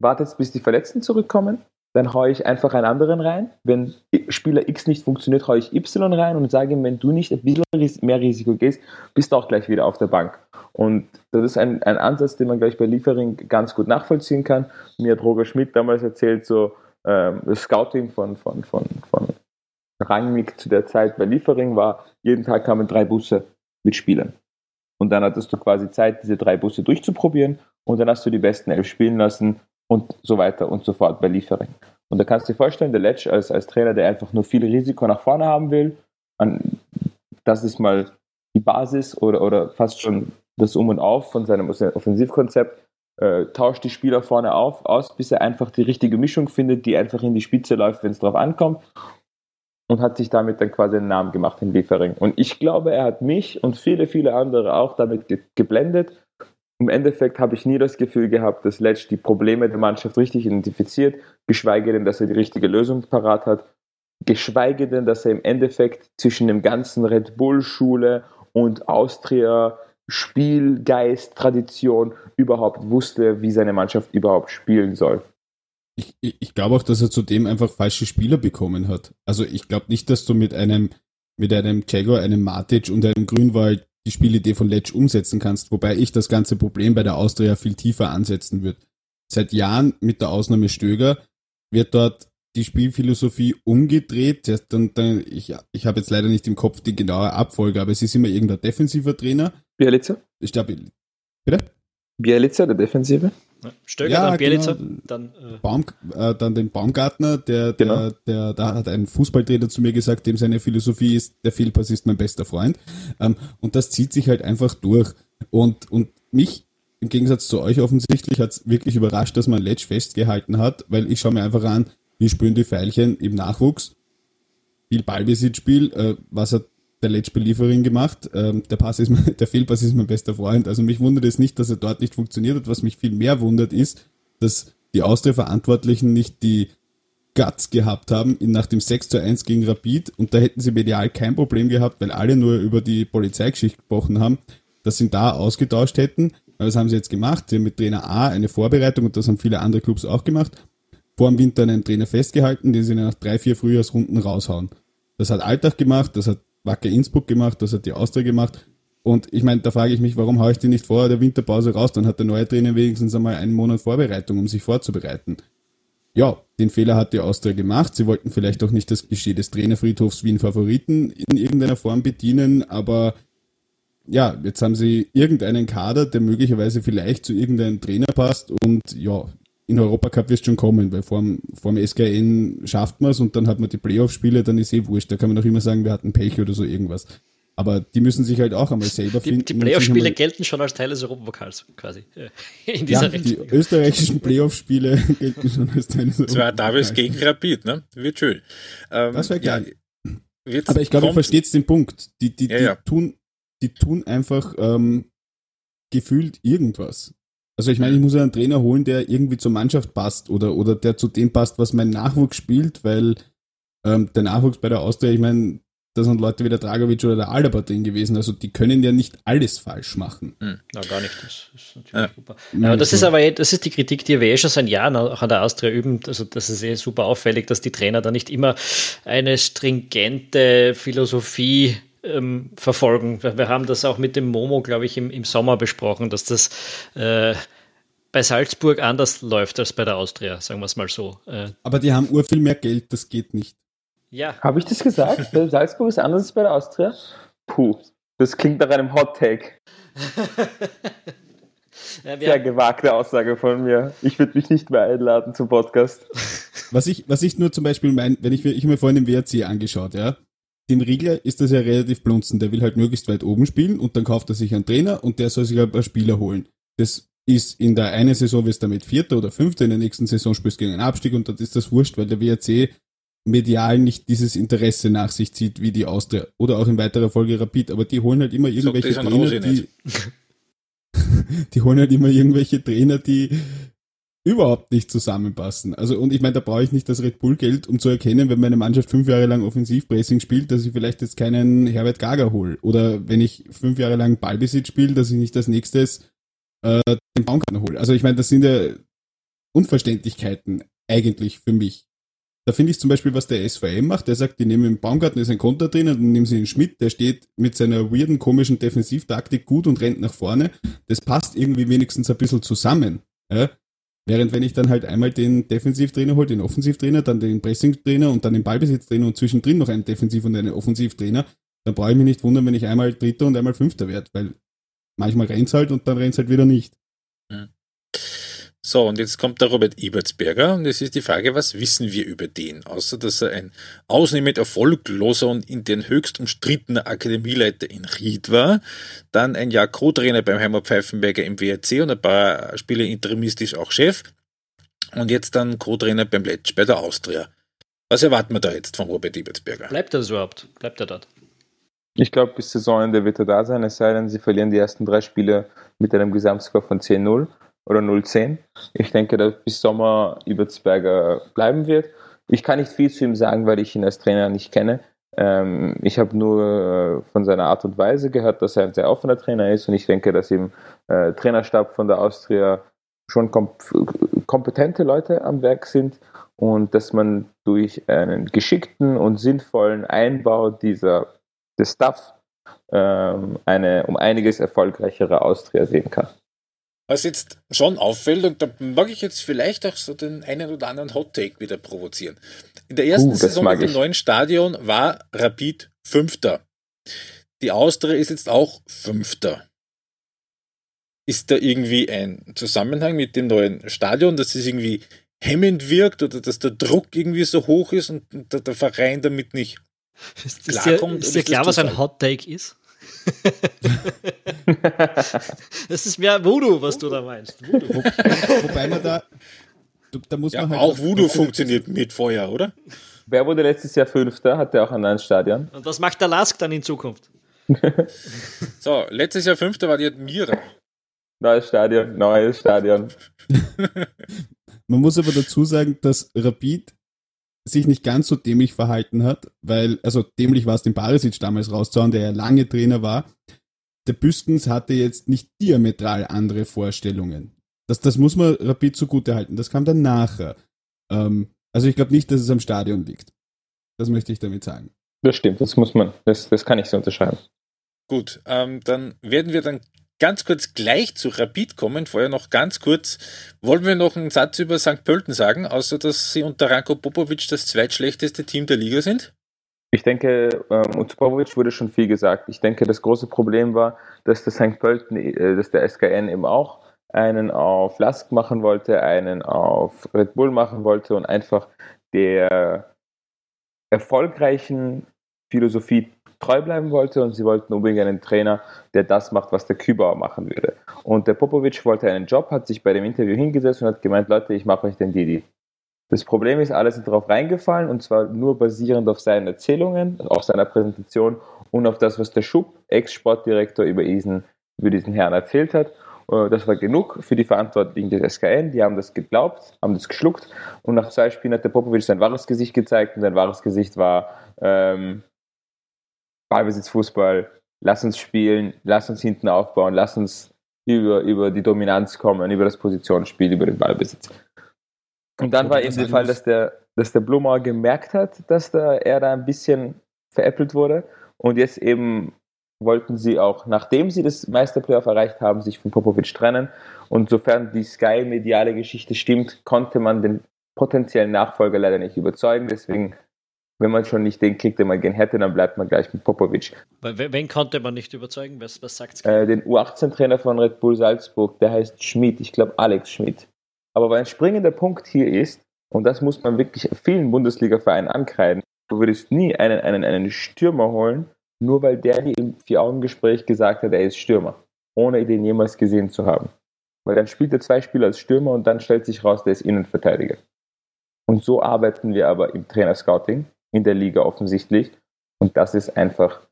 wartet bis die Verletzten zurückkommen dann haue ich einfach einen anderen rein. Wenn Spieler X nicht funktioniert, haue ich Y rein und sage ihm, wenn du nicht ein bisschen mehr Risiko gehst, bist du auch gleich wieder auf der Bank. Und das ist ein, ein Ansatz, den man gleich bei Liefering ganz gut nachvollziehen kann. Mir hat Roger Schmidt damals erzählt, so ähm, das Scouting von, von, von, von Rangnick zu der Zeit bei Liefering war, jeden Tag kamen drei Busse mit Spielern. Und dann hattest du quasi Zeit, diese drei Busse durchzuprobieren und dann hast du die besten elf spielen lassen und so weiter und so fort bei Liefering. Und da kannst du dir vorstellen, der Letsch als, als Trainer, der einfach nur viel Risiko nach vorne haben will, an, das ist mal die Basis oder, oder fast schon das Um und Auf von seinem Offensivkonzept, äh, tauscht die Spieler vorne auf, aus, bis er einfach die richtige Mischung findet, die einfach in die Spitze läuft, wenn es drauf ankommt. Und hat sich damit dann quasi einen Namen gemacht in Liefering. Und ich glaube, er hat mich und viele, viele andere auch damit ge geblendet im Endeffekt habe ich nie das Gefühl gehabt, dass Letsch die Probleme der Mannschaft richtig identifiziert, geschweige denn, dass er die richtige Lösung parat hat, geschweige denn, dass er im Endeffekt zwischen dem ganzen Red Bull-Schule und Austria Spielgeist, Tradition überhaupt wusste, wie seine Mannschaft überhaupt spielen soll. Ich, ich, ich glaube auch, dass er zudem einfach falsche Spieler bekommen hat. Also ich glaube nicht, dass du mit einem mit einem Jaguar, einem Matic und einem Grünwald die Spielidee von Letsch umsetzen kannst, wobei ich das ganze Problem bei der Austria viel tiefer ansetzen würde. Seit Jahren, mit der Ausnahme Stöger, wird dort die Spielphilosophie umgedreht. Dann, dann, ich ich habe jetzt leider nicht im Kopf die genaue Abfolge, aber es ist immer irgendein defensiver Trainer. Bielica? Ich glaube, bitte? Bielica, der Defensive? Stöger, ja, dann Bielica, genau. dann, äh Baum, äh, dann den Baumgartner, der, der, genau. der, da hat ein Fußballtrainer zu mir gesagt, dem seine Philosophie ist, der Fehlpass ist mein bester Freund. Ähm, und das zieht sich halt einfach durch. Und, und mich im Gegensatz zu euch offensichtlich hat es wirklich überrascht, dass man Letsch festgehalten hat, weil ich schaue mir einfach an, wie spüren die Pfeilchen im Nachwuchs. Viel Ballbesitzspiel, äh, was hat der Let's-Belieferin gemacht. Ähm, der Pass ist mein, [laughs] der Fehlpass ist mein bester Freund. Also mich wundert es nicht, dass er dort nicht funktioniert hat. Was mich viel mehr wundert ist, dass die Austria-Verantwortlichen nicht die Guts gehabt haben, nach dem 6 zu 1 gegen Rapid und da hätten sie medial kein Problem gehabt, weil alle nur über die Polizeigeschichte gesprochen haben, dass sie ihn da ausgetauscht hätten. Aber das haben sie jetzt gemacht. Sie haben mit Trainer A eine Vorbereitung und das haben viele andere Clubs auch gemacht. Vor dem Winter einen Trainer festgehalten, den sie nach drei, vier Frühjahrsrunden raushauen. Das hat Alltag gemacht, das hat Wacker Innsbruck gemacht, das hat die Austria gemacht. Und ich meine, da frage ich mich, warum haue ich die nicht vor der Winterpause raus? Dann hat der neue Trainer wenigstens einmal einen Monat Vorbereitung, um sich vorzubereiten. Ja, den Fehler hat die Austria gemacht. Sie wollten vielleicht auch nicht das Klischee des Trainerfriedhofs wie einen Favoriten in irgendeiner Form bedienen, aber ja, jetzt haben sie irgendeinen Kader, der möglicherweise vielleicht zu irgendeinem Trainer passt und ja, in Europacup wird es schon kommen, weil vor dem SKN schafft man es und dann hat man die Playoff-Spiele, dann ist eh wurscht. Da kann man noch immer sagen, wir hatten Pech oder so irgendwas. Aber die müssen sich halt auch einmal selber die, finden. Die Playoff-Spiele gelten schon als Teil des Europapokals, quasi. [laughs] In dieser ja, die österreichischen Playoff-Spiele [laughs] gelten schon als Teil des Europapokals. Das war Davis gegen Rapid, ne? Wird schön. Ähm, das wäre geil. Ja, Aber ich glaube, ihr versteht den Punkt. Die, die, ja, die, ja. Tun, die tun einfach ähm, gefühlt irgendwas. Also ich meine, ich muss einen Trainer holen, der irgendwie zur Mannschaft passt oder, oder der zu dem passt, was mein Nachwuchs spielt, weil ähm, der Nachwuchs bei der Austria, ich meine, da sind Leute wie der Dragovic oder der Alaba drin gewesen, also die können ja nicht alles falsch machen. Hm. Na, gar nicht, das ist natürlich ja. super. Ja, das ist aber, das ist die Kritik, die wir eh schon seit Jahren auch an der Austria üben, also das ist eh super auffällig, dass die Trainer da nicht immer eine stringente Philosophie ähm, verfolgen. Wir, wir, haben das auch mit dem Momo, glaube ich, im, im Sommer besprochen, dass das äh, bei Salzburg anders läuft als bei der Austria, sagen wir es mal so. Äh, Aber die haben ur viel mehr Geld, das geht nicht. Ja. Habe ich das gesagt? bei Salzburg ist anders als bei der Austria? Puh, das klingt nach einem Hot Take. [laughs] ja, Sehr gewagte Aussage von mir. Ich würde mich nicht mehr einladen zum Podcast. Was ich, was ich nur zum Beispiel meine, wenn ich, ich mir vorhin den WRC angeschaut, ja, dem Riegler ist das ja relativ blunzen. Der will halt möglichst weit oben spielen und dann kauft er sich einen Trainer und der soll sich ein paar Spieler holen. Das ist in der einen Saison wirst du damit Vierter oder Fünfter, in der nächsten Saison spielst du gegen einen Abstieg und dann ist das wurscht, weil der WRC medial nicht dieses Interesse nach sich zieht wie die Austria oder auch in weiterer Folge Rapid, aber die holen halt immer irgendwelche Trainer, die, [laughs] die holen halt immer irgendwelche Trainer, die überhaupt nicht zusammenpassen. Also, und ich meine, da brauche ich nicht das Red Bull-Geld, um zu erkennen, wenn meine Mannschaft fünf Jahre lang Offensivpressing spielt, dass ich vielleicht jetzt keinen Herbert Gager hole. Oder wenn ich fünf Jahre lang Ballbesitz spiele, dass ich nicht als nächstes äh, den Baumgartner hole. Also ich meine, das sind ja Unverständlichkeiten eigentlich für mich. Da finde ich zum Beispiel, was der SVM macht. Der sagt, die nehmen den Baumgartner, ist ein Konter drin, und dann nehmen sie den Schmidt, der steht mit seiner weirden, komischen Defensivtaktik gut und rennt nach vorne. Das passt irgendwie wenigstens ein bisschen zusammen. Ja? Während wenn ich dann halt einmal den Defensivtrainer hole, den Offensivtrainer, dann den Pressingtrainer und dann den Ballbesitztrainer und zwischendrin noch einen Defensiv- und einen Offensivtrainer, dann brauche ich mich nicht wundern, wenn ich einmal Dritter und einmal Fünfter werde, weil manchmal rennt halt und dann rennt halt wieder nicht. Hm. So, und jetzt kommt der Robert Ebertsberger und es ist die Frage, was wissen wir über den? Außer, dass er ein ausnehmend erfolgloser und in den höchst umstrittener Akademieleiter in Ried war, dann ein Jahr Co-Trainer beim Heimat Pfeifenberger im WRC und ein paar Spiele interimistisch auch Chef und jetzt dann Co-Trainer beim Letsch bei der Austria. Was erwarten wir da jetzt von Robert Ebertsberger? Bleibt er überhaupt? Bleibt er dort? Ich glaube, bis Saisonende wird er da sein, es sei denn, sie verlieren die ersten drei Spiele mit einem Gesamtscore von 10-0 oder 010. Ich denke, dass bis Sommer Ibertsberger bleiben wird. Ich kann nicht viel zu ihm sagen, weil ich ihn als Trainer nicht kenne. Ähm, ich habe nur äh, von seiner Art und Weise gehört, dass er ein sehr offener Trainer ist und ich denke, dass im äh, Trainerstab von der Austria schon kom kompetente Leute am Werk sind und dass man durch einen geschickten und sinnvollen Einbau dieser des Staff ähm, eine um einiges erfolgreichere Austria sehen kann. Was jetzt schon auffällt, und da mag ich jetzt vielleicht auch so den einen oder anderen Hot Take wieder provozieren. In der ersten uh, Saison mit dem neuen Stadion war Rapid Fünfter. Die Austria ist jetzt auch Fünfter. Ist da irgendwie ein Zusammenhang mit dem neuen Stadion, dass es irgendwie hemmend wirkt oder dass der Druck irgendwie so hoch ist und der, der Verein damit nicht ist, klarkommt? Ist dir, ist dir klar, was ein Hot Take ist? [laughs] das ist mehr Voodoo, was du da meinst. Voodoo. Wo, wobei man da, da muss ja, man halt auch Voodoo funktioniert mit Feuer, oder? Wer wurde letztes Jahr Fünfter? Hat der auch ein neues Stadion? Und was macht der Lask dann in Zukunft? [laughs] so, letztes Jahr Fünfter war die Admira. Neues Stadion, neues Stadion. man muss aber dazu sagen, dass Rapid sich nicht ganz so dämlich verhalten hat, weil, also dämlich war es den Barisic damals rauszuhauen, der ja lange Trainer war. Der Büskens hatte jetzt nicht diametral andere Vorstellungen. Das, das muss man Rapid zugute halten. Das kam dann nachher. Ähm, also ich glaube nicht, dass es am Stadion liegt. Das möchte ich damit sagen. Das stimmt, das muss man, das, das kann ich so unterschreiben. Gut, ähm, dann werden wir dann ganz kurz gleich zu Rapid kommen. Vorher noch ganz kurz. Wollen wir noch einen Satz über St. Pölten sagen, außer dass sie unter Ranko Popovic das zweitschlechteste Team der Liga sind? Ich denke, ähm, unter Popovic wurde schon viel gesagt. Ich denke, das große Problem war, dass der St. Pölten, äh, dass der SKN eben auch einen auf Lask machen wollte, einen auf Red Bull machen wollte und einfach der erfolgreichen Philosophie treu bleiben wollte und sie wollten unbedingt einen Trainer, der das macht, was der Kübauer machen würde. Und der Popovic wollte einen Job, hat sich bei dem Interview hingesetzt und hat gemeint, Leute, ich mache euch den Didi. Das Problem ist, alle sind darauf reingefallen und zwar nur basierend auf seinen Erzählungen, auf seiner Präsentation und auf das, was der Schub, Ex-Sportdirektor, über diesen, über diesen Herrn erzählt hat. Äh, das war genug für die Verantwortlichen des SKN. Die haben das geglaubt, haben das geschluckt. Und nach zwei Spielen hat der Popovic sein wahres Gesicht gezeigt. Und sein wahres Gesicht war, ähm, Ballbesitzfußball, lass uns spielen, lass uns hinten aufbauen, lass uns über, über die Dominanz kommen, über das Positionsspiel, über den Ballbesitz. Und dann war eben der Fall, dass der, dass der Blumauer gemerkt hat, dass da, er da ein bisschen veräppelt wurde Und jetzt eben wollten sie auch, nachdem sie das Meisterplayoff erreicht haben, sich von Popovic trennen. Und sofern die Sky-mediale Geschichte stimmt, konnte man den potenziellen Nachfolger leider nicht überzeugen. Deswegen, wenn man schon nicht den kriegt, den man gern hätte, dann bleibt man gleich mit Popovic. Wen konnte man nicht überzeugen? Was, was sagt's? Äh, den U18-Trainer von Red Bull Salzburg, der heißt Schmidt, ich glaube Alex Schmidt. Aber ein springender Punkt hier ist, und das muss man wirklich vielen Bundesliga-Vereinen ankreiden, du würdest nie einen, einen, einen Stürmer holen, nur weil der dir im Vier-Augen-Gespräch gesagt hat, er ist Stürmer, ohne den jemals gesehen zu haben. Weil dann spielt er zwei Spiele als Stürmer und dann stellt sich raus, der ist Innenverteidiger. Und so arbeiten wir aber im Trainerscouting, in der Liga offensichtlich. Und das ist einfach,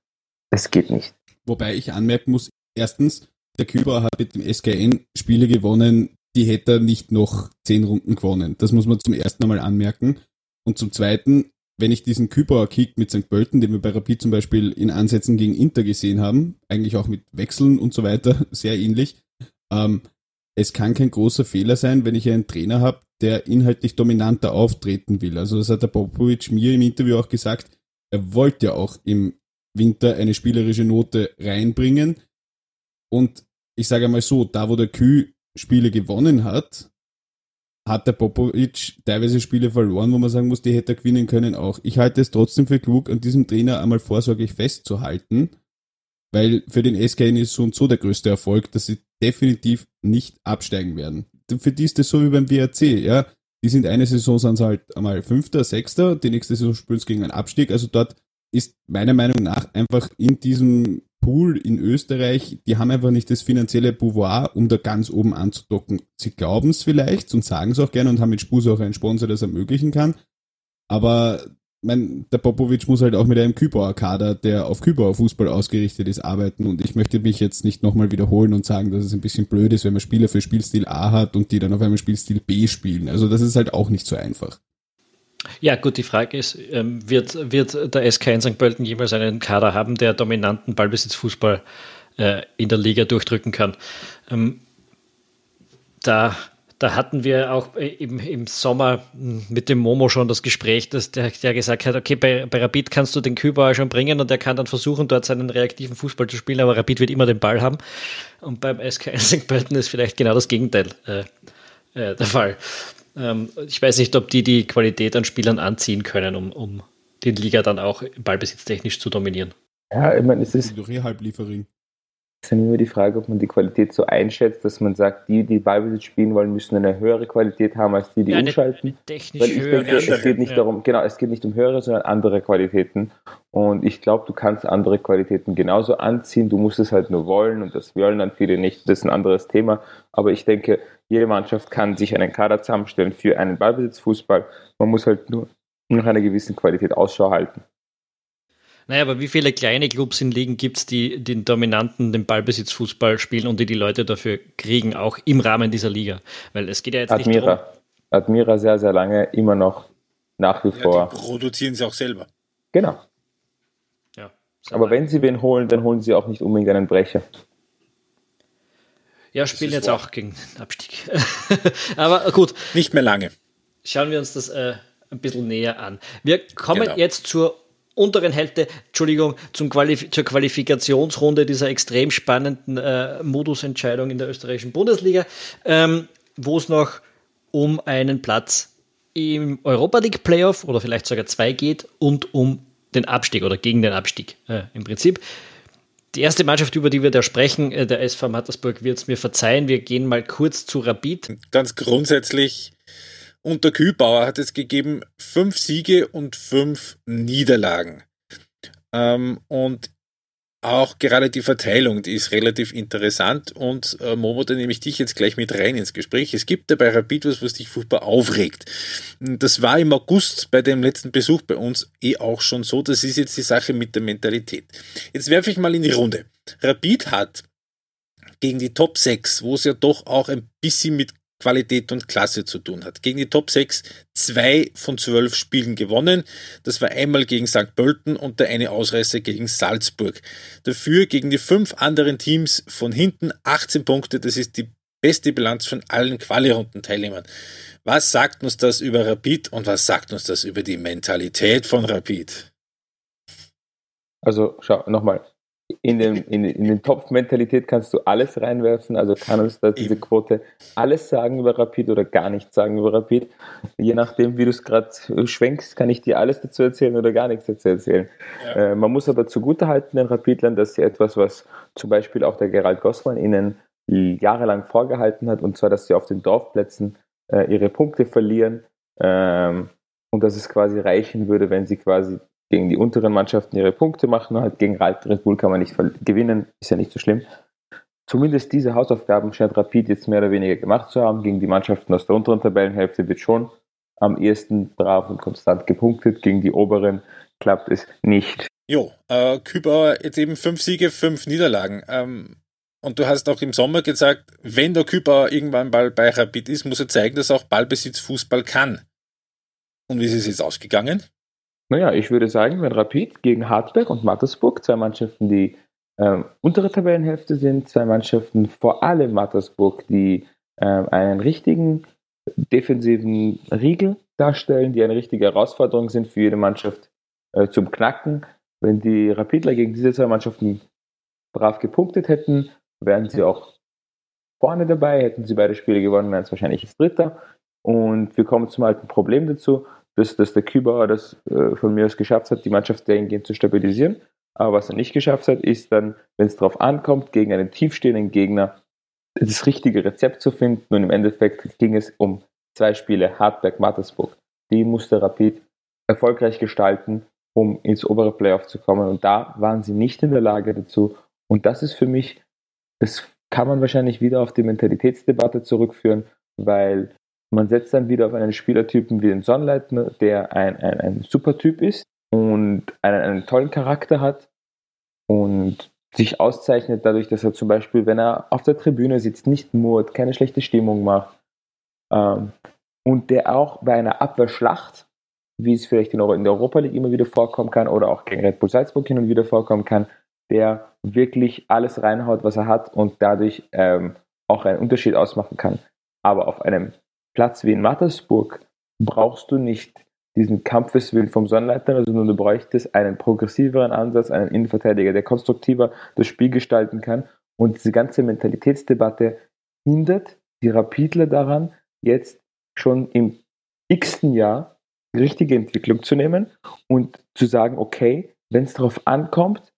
es geht nicht. Wobei ich anmerken muss, erstens, der Küber hat mit dem SKN Spiele gewonnen, die hätte er nicht noch zehn Runden gewonnen. Das muss man zum ersten Mal anmerken. Und zum zweiten, wenn ich diesen Kübauer Kick mit St. Pölten, den wir bei Rapid zum Beispiel in Ansätzen gegen Inter gesehen haben, eigentlich auch mit Wechseln und so weiter, [laughs] sehr ähnlich, ähm, es kann kein großer Fehler sein, wenn ich einen Trainer habe, der inhaltlich dominanter auftreten will. Also das hat der Popovic mir im Interview auch gesagt, er wollte ja auch im Winter eine spielerische Note reinbringen. Und ich sage einmal so, da wo der Kü Spiele gewonnen hat, hat der Popovic teilweise Spiele verloren, wo man sagen muss, die hätte er gewinnen können auch. Ich halte es trotzdem für klug, an diesem Trainer einmal vorsorglich festzuhalten, weil für den SKN ist so und so der größte Erfolg, dass sie definitiv nicht absteigen werden. Für die ist das so wie beim WRC, ja. Die sind eine Saison sind halt einmal Fünfter, Sechster, die nächste Saison spielen sie gegen einen Abstieg. Also dort ist meiner Meinung nach einfach in diesem Pool in Österreich, die haben einfach nicht das finanzielle Pouvoir, um da ganz oben anzudocken. Sie glauben es vielleicht und sagen es auch gerne und haben mit Spus auch einen Sponsor, der es ermöglichen kann. Aber mein, der Popovic muss halt auch mit einem Kübauer Kader, der auf Kübauer Fußball ausgerichtet ist, arbeiten. Und ich möchte mich jetzt nicht nochmal wiederholen und sagen, dass es ein bisschen blöd ist, wenn man Spieler für Spielstil A hat und die dann auf einmal Spielstil B spielen. Also das ist halt auch nicht so einfach. Ja, gut, die Frage ist, ähm, wird, wird der SK in St. Pölten jemals einen Kader haben, der dominanten Ballbesitzfußball äh, in der Liga durchdrücken kann? Ähm, da, da hatten wir auch im, im Sommer mit dem Momo schon das Gespräch, dass der, der gesagt hat, okay, bei, bei Rapid kannst du den Kübauer schon bringen und der kann dann versuchen, dort seinen reaktiven Fußball zu spielen, aber Rapid wird immer den Ball haben. Und beim SK. Pölten [laughs] ist vielleicht genau das Gegenteil äh, äh, der Fall. Ähm, ich weiß nicht, ob die die Qualität an Spielern anziehen können, um, um den Liga dann auch ballbesitztechnisch zu dominieren. Ja, ich meine, es ist. Halbliefering. Es ist immer die Frage, ob man die Qualität so einschätzt, dass man sagt, die, die Ballbesitz spielen wollen, müssen eine höhere Qualität haben als die, die ja, umschalten. Technisch Weil ich höhere. denke, es geht nicht ja. darum, genau, es geht nicht um höhere, sondern andere Qualitäten. Und ich glaube, du kannst andere Qualitäten genauso anziehen. Du musst es halt nur wollen und das wollen dann viele nicht. Das ist ein anderes Thema. Aber ich denke, jede Mannschaft kann sich einen Kader zusammenstellen für einen Ballbesitzfußball. Man muss halt nur nach einer gewissen Qualität Ausschau halten. Naja, aber wie viele kleine Clubs in Ligen gibt es, die den dominanten, den Ballbesitzfußball spielen und die die Leute dafür kriegen, auch im Rahmen dieser Liga? Weil es geht ja jetzt Admira. nicht darum. Admira sehr, sehr lange, immer noch nach wie ja, vor. Die produzieren sie auch selber. Genau. Ja, aber wenn sie wen holen, dann holen sie auch nicht unbedingt einen Brecher. Ja, spielen jetzt wahr. auch gegen den Abstieg. [laughs] aber gut. Nicht mehr lange. Schauen wir uns das äh, ein bisschen näher an. Wir kommen genau. jetzt zur unteren Hälfte, Entschuldigung, zum Qualif zur Qualifikationsrunde dieser extrem spannenden äh, Modusentscheidung in der österreichischen Bundesliga, ähm, wo es noch um einen Platz im Europa League Playoff oder vielleicht sogar zwei geht und um den Abstieg oder gegen den Abstieg äh, im Prinzip. Die erste Mannschaft, über die wir da sprechen, äh, der SV Mattersburg, wird es mir verzeihen. Wir gehen mal kurz zu Rapid. Ganz grundsätzlich unter Kühlbauer hat es gegeben fünf Siege und fünf Niederlagen. Ähm, und auch gerade die Verteilung, die ist relativ interessant und äh, Momo, da nehme ich dich jetzt gleich mit rein ins Gespräch. Es gibt da bei Rapid was, was dich furchtbar aufregt. Das war im August bei dem letzten Besuch bei uns eh auch schon so. Das ist jetzt die Sache mit der Mentalität. Jetzt werfe ich mal in die Runde. Rapid hat gegen die Top 6, wo es ja doch auch ein bisschen mit Qualität und Klasse zu tun hat. Gegen die Top 6 zwei von zwölf Spielen gewonnen. Das war einmal gegen St. Pölten und der eine Ausreißer gegen Salzburg. Dafür gegen die fünf anderen Teams von hinten 18 Punkte. Das ist die beste Bilanz von allen Quali-Runden-Teilnehmern. Was sagt uns das über Rapid und was sagt uns das über die Mentalität von Rapid? Also schau, nochmal, in den, in, in den Topf-Mentalität kannst du alles reinwerfen, also kann uns da diese Quote alles sagen über Rapid oder gar nichts sagen über Rapid. Je nachdem, wie du es gerade schwenkst, kann ich dir alles dazu erzählen oder gar nichts dazu erzählen. Ja. Äh, man muss aber zugutehalten den Rapidlern, dass sie etwas, was zum Beispiel auch der Gerald Gossmann ihnen jahrelang vorgehalten hat, und zwar, dass sie auf den Dorfplätzen äh, ihre Punkte verlieren ähm, und dass es quasi reichen würde, wenn sie quasi gegen die unteren Mannschaften ihre Punkte machen. Halt gegen Red Bull kann man nicht gewinnen, ist ja nicht so schlimm. Zumindest diese Hausaufgaben scheint Rapid jetzt mehr oder weniger gemacht zu haben. Gegen die Mannschaften aus der unteren Tabellenhälfte wird schon am ehesten brav und konstant gepunktet. Gegen die oberen klappt es nicht. Jo, äh, Kübauer jetzt eben fünf Siege, fünf Niederlagen. Ähm, und du hast auch im Sommer gesagt, wenn der Kübauer irgendwann mal bei Rapid ist, muss er zeigen, dass er auch Ballbesitz Fußball kann. Und wie ist es jetzt ausgegangen? Naja, ich würde sagen, wenn Rapid gegen Hartberg und Mattersburg, zwei Mannschaften, die ähm, untere Tabellenhälfte sind, zwei Mannschaften, vor allem Mattersburg, die ähm, einen richtigen defensiven Riegel darstellen, die eine richtige Herausforderung sind für jede Mannschaft äh, zum Knacken. Wenn die Rapidler gegen diese zwei Mannschaften brav gepunktet hätten, wären sie auch vorne dabei. Hätten sie beide Spiele gewonnen, wären es wahrscheinlich das Dritter. Und wir kommen zum alten Problem dazu dass, dass der Kübauer das äh, von mir aus geschafft hat, die Mannschaft dahingehend zu stabilisieren. Aber was er nicht geschafft hat, ist dann, wenn es darauf ankommt, gegen einen tiefstehenden Gegner das richtige Rezept zu finden. Und im Endeffekt ging es um zwei Spiele, Hartberg-Mattersburg. Die musste Rapid erfolgreich gestalten, um ins obere Playoff zu kommen. Und da waren sie nicht in der Lage dazu. Und das ist für mich, das kann man wahrscheinlich wieder auf die Mentalitätsdebatte zurückführen, weil man setzt dann wieder auf einen Spielertypen wie den Sonnleitner, der ein, ein, ein super Typ ist und einen, einen tollen Charakter hat und sich auszeichnet dadurch, dass er zum Beispiel, wenn er auf der Tribüne sitzt, nicht murrt, keine schlechte Stimmung macht ähm, und der auch bei einer Abwehrschlacht, wie es vielleicht in, der Europa League immer wieder vorkommen kann oder auch gegen Red Bull Salzburg hin und wieder vorkommen kann, der wirklich alles reinhaut, was er hat und dadurch ähm, auch einen Unterschied ausmachen kann. Aber auf einem Platz wie in Mattersburg brauchst du nicht diesen Kampfeswillen vom Sonnleiter, sondern du bräuchtest einen progressiveren Ansatz, einen Innenverteidiger, der konstruktiver das Spiel gestalten kann. Und diese ganze Mentalitätsdebatte hindert die Rapidler daran, jetzt schon im x-ten Jahr die richtige Entwicklung zu nehmen und zu sagen, okay, wenn es darauf ankommt,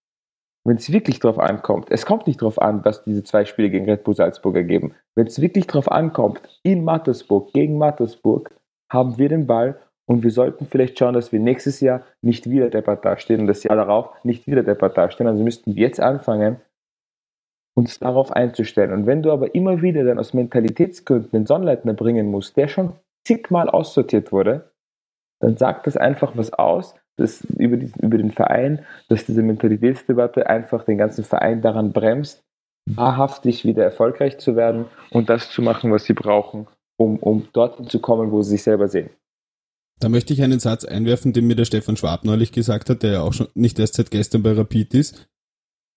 wenn es wirklich darauf ankommt, es kommt nicht darauf an, was diese zwei Spiele gegen Red Bull Salzburg ergeben. Wenn es wirklich darauf ankommt, in Mattersburg, gegen Mattersburg, haben wir den Ball und wir sollten vielleicht schauen, dass wir nächstes Jahr nicht wieder deppert dastehen und das Jahr darauf nicht wieder deppert dastehen. Also müssten wir jetzt anfangen, uns darauf einzustellen. Und wenn du aber immer wieder dann aus Mentalitätsgründen den Sonnleitner bringen musst, der schon zigmal aussortiert wurde, dann sagt das einfach was aus, dass über, diesen, über den Verein, dass diese Mentalitätsdebatte einfach den ganzen Verein daran bremst, wahrhaftig wieder erfolgreich zu werden und das zu machen, was sie brauchen, um, um dorthin zu kommen, wo sie sich selber sehen. Da möchte ich einen Satz einwerfen, den mir der Stefan Schwab neulich gesagt hat, der ja auch schon nicht erst seit gestern bei Rapid ist.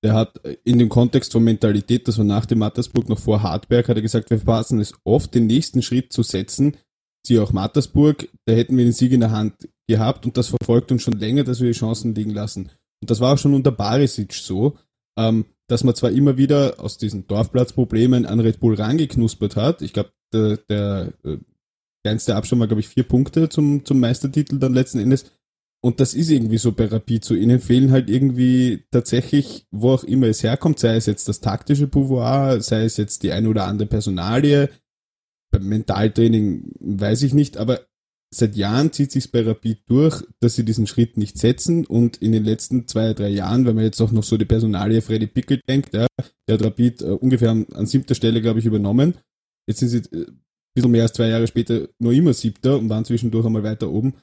Der hat in dem Kontext von Mentalität, das war nach dem Mattersburg noch vor Hartberg, hat er gesagt, wir verpassen es oft, den nächsten Schritt zu setzen, siehe auch Mattersburg, da hätten wir den Sieg in der Hand gehabt und das verfolgt uns schon länger, dass wir die Chancen liegen lassen. Und das war auch schon unter Barisic so, ähm, dass man zwar immer wieder aus diesen Dorfplatzproblemen an Red Bull rangeknuspert hat. Ich glaube, der, der äh, kleinste Abstand war, glaube ich, vier Punkte zum, zum Meistertitel dann letzten Endes. Und das ist irgendwie so bei Rapid so. Ihnen fehlen halt irgendwie tatsächlich, wo auch immer es herkommt, sei es jetzt das taktische Pouvoir, sei es jetzt die eine oder andere Personalie, beim Mentaltraining weiß ich nicht, aber seit Jahren zieht sich bei Rapid durch, dass sie diesen Schritt nicht setzen und in den letzten zwei, drei Jahren, wenn man jetzt auch noch so die Personalie Freddy Pickel denkt, ja, der hat Rapid äh, ungefähr an, an siebter Stelle, glaube ich, übernommen. Jetzt sind sie äh, ein bisschen mehr als zwei Jahre später nur immer siebter und waren zwischendurch einmal weiter oben.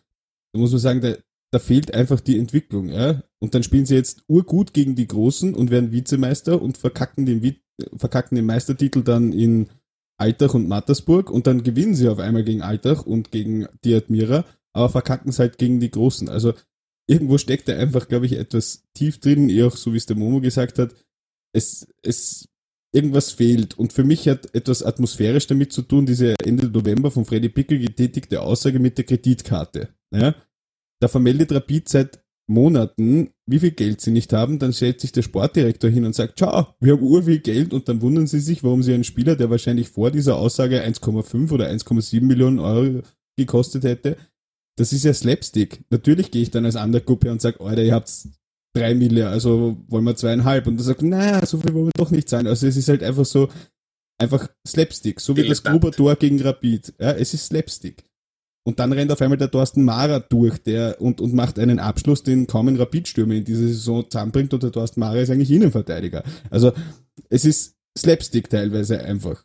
Da muss man sagen, da, da fehlt einfach die Entwicklung, ja. Und dann spielen sie jetzt urgut gegen die Großen und werden Vizemeister und verkacken den, verkacken den Meistertitel dann in Altach und Mattersburg und dann gewinnen sie auf einmal gegen Altach und gegen die Admira, aber verkacken es halt gegen die Großen. Also irgendwo steckt da einfach, glaube ich, etwas tief drin, eh auch so wie es der Momo gesagt hat. Es, es, irgendwas fehlt. Und für mich hat etwas atmosphärisch damit zu tun, diese Ende November von Freddy Pickel getätigte Aussage mit der Kreditkarte. Ja? Da vermeldet Rapid seit Monaten, wie viel Geld sie nicht haben, dann stellt sich der Sportdirektor hin und sagt, ciao, wir haben ur viel Geld und dann wundern sie sich, warum sie einen Spieler, der wahrscheinlich vor dieser Aussage 1,5 oder 1,7 Millionen Euro gekostet hätte, das ist ja Slapstick. Natürlich gehe ich dann als Undergruppe und sage, Alter, ihr habt drei Mille, also wollen wir zweieinhalb. Und er sagt, naja, so viel wollen wir doch nicht sein. Also es ist halt einfach so, einfach Slapstick, so wie das Gruber Tor gegen Rapid. Ja, es ist Slapstick. Und dann rennt auf einmal der Thorsten Mara durch der und, und macht einen Abschluss, den kaum ein Rapid-Stürmer in dieser Saison zusammenbringt und der Thorsten Mara ist eigentlich Innenverteidiger. Also es ist Slapstick teilweise einfach.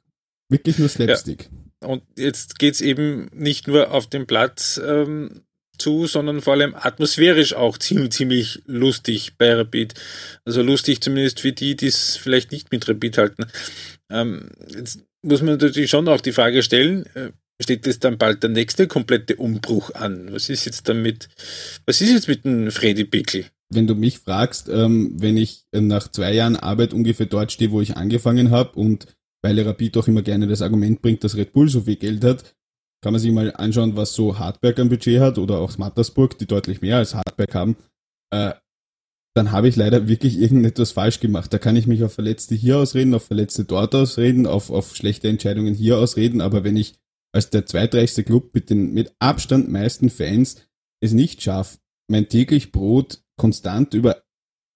Wirklich nur Slapstick. Ja. Und jetzt geht's eben nicht nur auf dem Platz ähm, zu, sondern vor allem atmosphärisch auch ziemlich, ziemlich lustig bei Rapid. Also lustig zumindest für die, die es vielleicht nicht mit Rapid halten. Ähm, jetzt muss man natürlich schon auch die Frage stellen, äh, steht jetzt dann bald der nächste komplette Umbruch an? Was ist jetzt damit, was ist jetzt mit dem Freddy Bickel? Wenn du mich fragst, ähm, wenn ich nach zwei Jahren Arbeit ungefähr dort stehe, wo ich angefangen habe und weil Rapid auch immer gerne das Argument bringt, dass Red Bull so viel Geld hat, kann man sich mal anschauen, was so Hartberg am Budget hat oder auch Mattersburg, die deutlich mehr als Hartberg haben. Äh, dann habe ich leider wirklich irgendetwas falsch gemacht. Da kann ich mich auf Verletzte hier ausreden, auf Verletzte dort ausreden, auf, auf schlechte Entscheidungen hier ausreden, aber wenn ich als der zweitreichste Club mit den mit Abstand meisten Fans es nicht schaffe, mein täglich Brot konstant über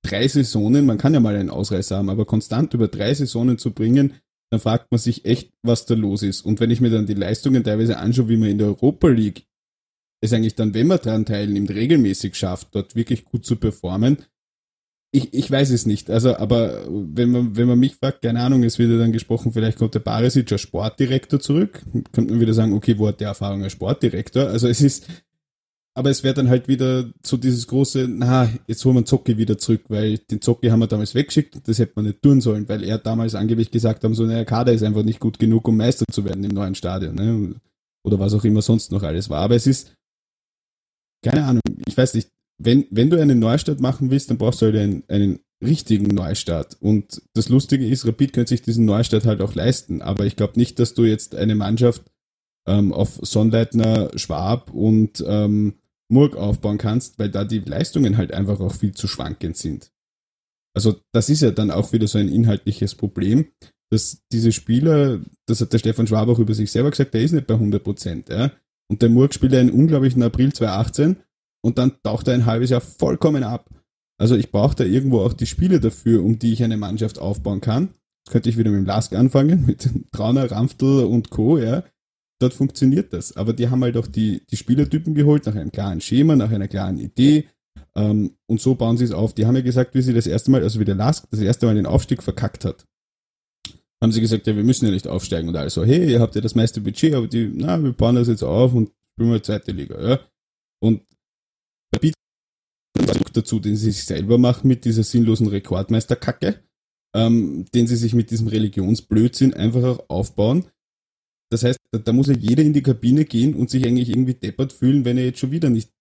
drei Saisonen, man kann ja mal einen Ausreißer haben, aber konstant über drei Saisonen zu bringen, dann fragt man sich echt, was da los ist. Und wenn ich mir dann die Leistungen teilweise anschaue, wie man in der Europa League es eigentlich dann, wenn man daran teilnimmt, regelmäßig schafft, dort wirklich gut zu performen, ich, ich weiß es nicht. Also, aber wenn man, wenn man mich fragt, keine Ahnung, es wird ja dann gesprochen, vielleicht kommt der Barisic als Sportdirektor zurück. Könnte man wieder sagen, okay, wo hat der Erfahrung als Sportdirektor? Also es ist, aber es wäre dann halt wieder so dieses große, na, jetzt holen wir Zocki wieder zurück, weil den Zocki haben wir damals weggeschickt, das hätte man nicht tun sollen, weil er damals angeblich gesagt haben, so, naja, Kader ist einfach nicht gut genug, um Meister zu werden im neuen Stadion, ne? Oder was auch immer sonst noch alles war. Aber es ist, keine Ahnung, ich weiß nicht, wenn, wenn du einen Neustart machen willst, dann brauchst du halt einen, einen richtigen Neustart. Und das Lustige ist, Rapid könnte sich diesen Neustart halt auch leisten. Aber ich glaube nicht, dass du jetzt eine Mannschaft ähm, auf Sonnleitner, Schwab und ähm, Murg aufbauen kannst, weil da die Leistungen halt einfach auch viel zu schwankend sind. Also das ist ja dann auch wieder so ein inhaltliches Problem, dass diese Spieler, das hat der Stefan Schwab auch über sich selber gesagt, der ist nicht bei 100 Prozent. Ja? Und der Murg spielt ja einen unglaublichen April 2018 und dann taucht er ein halbes Jahr vollkommen ab. Also ich brauche da irgendwo auch die Spiele dafür, um die ich eine Mannschaft aufbauen kann. Jetzt könnte ich wieder mit dem Lask anfangen, [laughs] mit Trauner, Ramftl und Co., ja. Dort funktioniert das. Aber die haben halt auch die, die Spielertypen geholt, nach einem klaren Schema, nach einer klaren Idee. Ähm, und so bauen sie es auf. Die haben ja gesagt, wie sie das erste Mal, also wie der Lask das erste Mal den Aufstieg verkackt hat, haben sie gesagt, ja, wir müssen ja nicht aufsteigen. Und alle so, hey, ihr habt ja das meiste Budget, aber die, na, wir bauen das jetzt auf und spielen wir zweite Liga, ja. Und Druck dazu, den sie sich selber machen mit dieser sinnlosen Rekordmeisterkacke, ähm, den sie sich mit diesem Religionsblödsinn einfach auch aufbauen. Das heißt, da, da muss ja jeder in die Kabine gehen und sich eigentlich irgendwie deppert fühlen, wenn er jetzt schon wieder nicht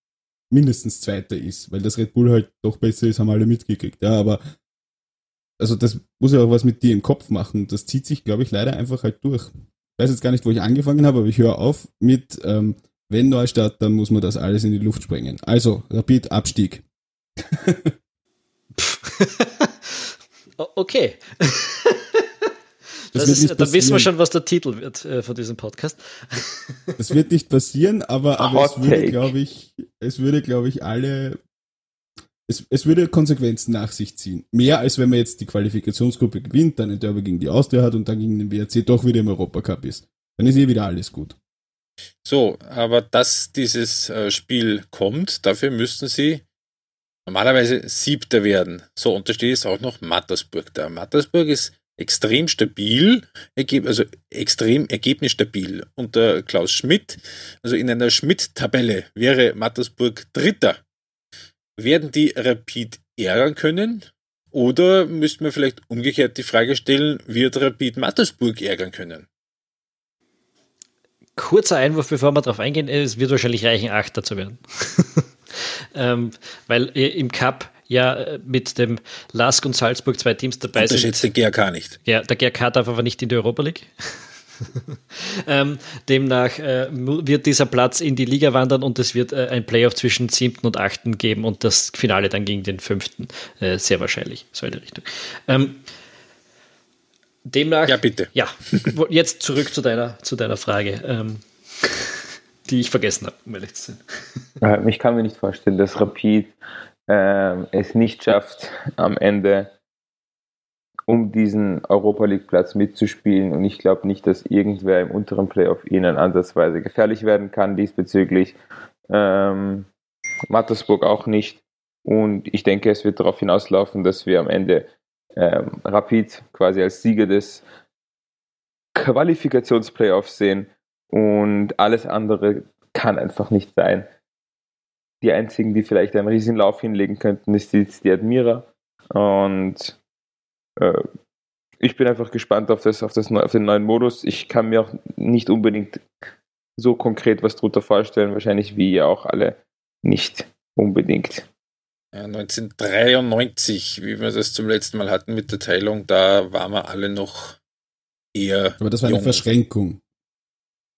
mindestens Zweiter ist, weil das Red Bull halt doch besser ist, haben alle mitgekriegt. Ja, aber also das muss ja auch was mit dir im Kopf machen. Das zieht sich, glaube ich, leider einfach halt durch. Ich weiß jetzt gar nicht, wo ich angefangen habe, aber ich höre auf mit ähm, wenn Neustart, dann muss man das alles in die Luft sprengen. Also, Rapid Abstieg. [laughs] okay. Das das ist, da wissen wir schon, was der Titel wird äh, von diesem Podcast. Das wird nicht passieren, aber, aber es würde, glaube ich, es würde, glaube ich, alle, es, es würde Konsequenzen nach sich ziehen. Mehr als wenn man jetzt die Qualifikationsgruppe gewinnt, dann ein Derby gegen die Austria hat und dann gegen den WRC doch wieder im Europacup ist. Dann ist eh wieder alles gut. So, aber dass dieses äh, Spiel kommt, dafür müssten sie normalerweise Siebter werden. So, und da steht jetzt auch noch Mattersburg da. Mattersburg ist extrem stabil, also extrem ergebnisstabil. Unter Klaus Schmidt, also in einer Schmidt-Tabelle wäre Mattersburg Dritter. Werden die Rapid ärgern können? Oder müssten wir vielleicht umgekehrt die Frage stellen, wird Rapid Mattersburg ärgern können? Kurzer Einwurf, bevor wir darauf eingehen, es wird wahrscheinlich reichen, Achter zu werden. [laughs] ähm, weil im Cup ja äh, mit dem Lask und Salzburg zwei Teams dabei sind. Das schätzt der GRK nicht. Ja, der GRK darf aber nicht in die Europa League. [laughs] ähm, demnach äh, wird dieser Platz in die Liga wandern und es wird äh, ein Playoff zwischen 7. und 8. geben und das Finale dann gegen den 5. Äh, sehr wahrscheinlich, so in der Richtung. Ähm, demnach. Ja, bitte. Ja, jetzt zurück zu deiner, zu deiner Frage. Ähm, die ich vergessen habe, um ehrlich zu sein. Ich kann mir nicht vorstellen, dass Rapid äh, es nicht schafft, am Ende um diesen Europa League Platz mitzuspielen. Und ich glaube nicht, dass irgendwer im unteren Playoff ihnen ansatzweise gefährlich werden kann diesbezüglich. Ähm, Mattersburg auch nicht. Und ich denke, es wird darauf hinauslaufen, dass wir am Ende ähm, Rapid quasi als Sieger des Qualifikationsplayoffs sehen. Und alles andere kann einfach nicht sein. Die einzigen, die vielleicht einen Riesenlauf hinlegen könnten, ist jetzt die Admira. Und äh, ich bin einfach gespannt auf, das, auf, das, auf den neuen Modus. Ich kann mir auch nicht unbedingt so konkret was drunter vorstellen, wahrscheinlich wie ihr auch alle nicht unbedingt. Ja, 1993, wie wir das zum letzten Mal hatten mit der Teilung, da waren wir alle noch eher. Aber das war jung. eine Verschränkung.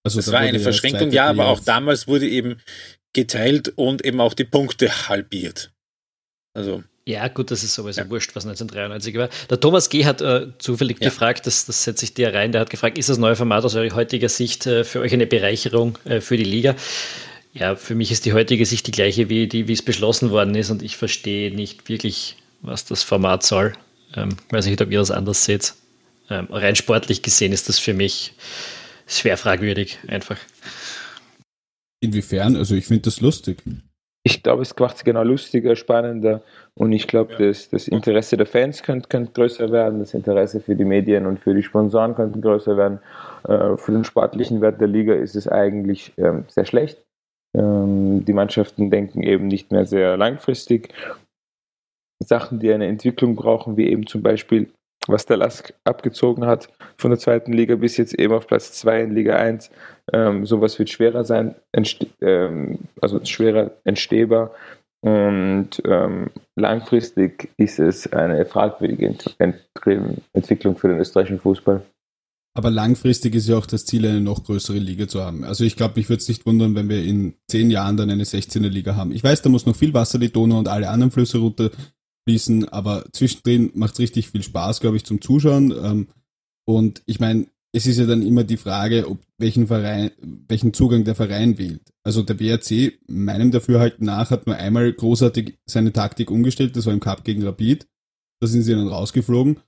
Also das war eine Verschränkung, ja, aber auch damals wurde eben geteilt und eben auch die Punkte halbiert. Also ja, gut, das ist sowieso ja. wurscht, was 1993 war. Der Thomas G. hat äh, zufällig ja. gefragt, das, das setze ich dir rein, der hat gefragt, ist das neue Format aus eurer heutiger Sicht äh, für euch eine Bereicherung äh, für die Liga? Ja, für mich ist die heutige Sicht die gleiche, wie, die, wie es beschlossen worden ist und ich verstehe nicht wirklich, was das Format soll. Ähm, ich weiß nicht, ob ihr das anders seht. Ähm, rein sportlich gesehen ist das für mich schwer fragwürdig, einfach. Inwiefern? Also ich finde das lustig ich glaube, es macht es genau lustiger, spannender und ich glaube, ja. das, das Interesse der Fans könnte, könnte größer werden, das Interesse für die Medien und für die Sponsoren könnte größer werden. Äh, für den sportlichen Wert der Liga ist es eigentlich ähm, sehr schlecht. Ähm, die Mannschaften denken eben nicht mehr sehr langfristig. Sachen, die eine Entwicklung brauchen, wie eben zum Beispiel was der Lask abgezogen hat von der zweiten Liga bis jetzt eben auf Platz 2 in Liga 1. Ähm, sowas wird schwerer sein, ähm, also schwerer entstehbar. Und ähm, langfristig ist es eine fragwürdige Ent Ent Entwicklung für den österreichischen Fußball. Aber langfristig ist ja auch das Ziel, eine noch größere Liga zu haben. Also ich glaube, mich würde es nicht wundern, wenn wir in zehn Jahren dann eine 16er Liga haben. Ich weiß, da muss noch viel Wasser die Donau und alle anderen Flüsse runter fließen, aber zwischendrin macht es richtig viel Spaß, glaube ich, zum Zuschauen. Ähm, und ich meine, es ist ja dann immer die Frage, ob welchen Verein, welchen Zugang der Verein wählt. Also der BRC, meinem Dafürhalten nach, hat nur einmal großartig seine Taktik umgestellt, das war im Cup gegen Rapid. Da sind sie dann rausgeflogen.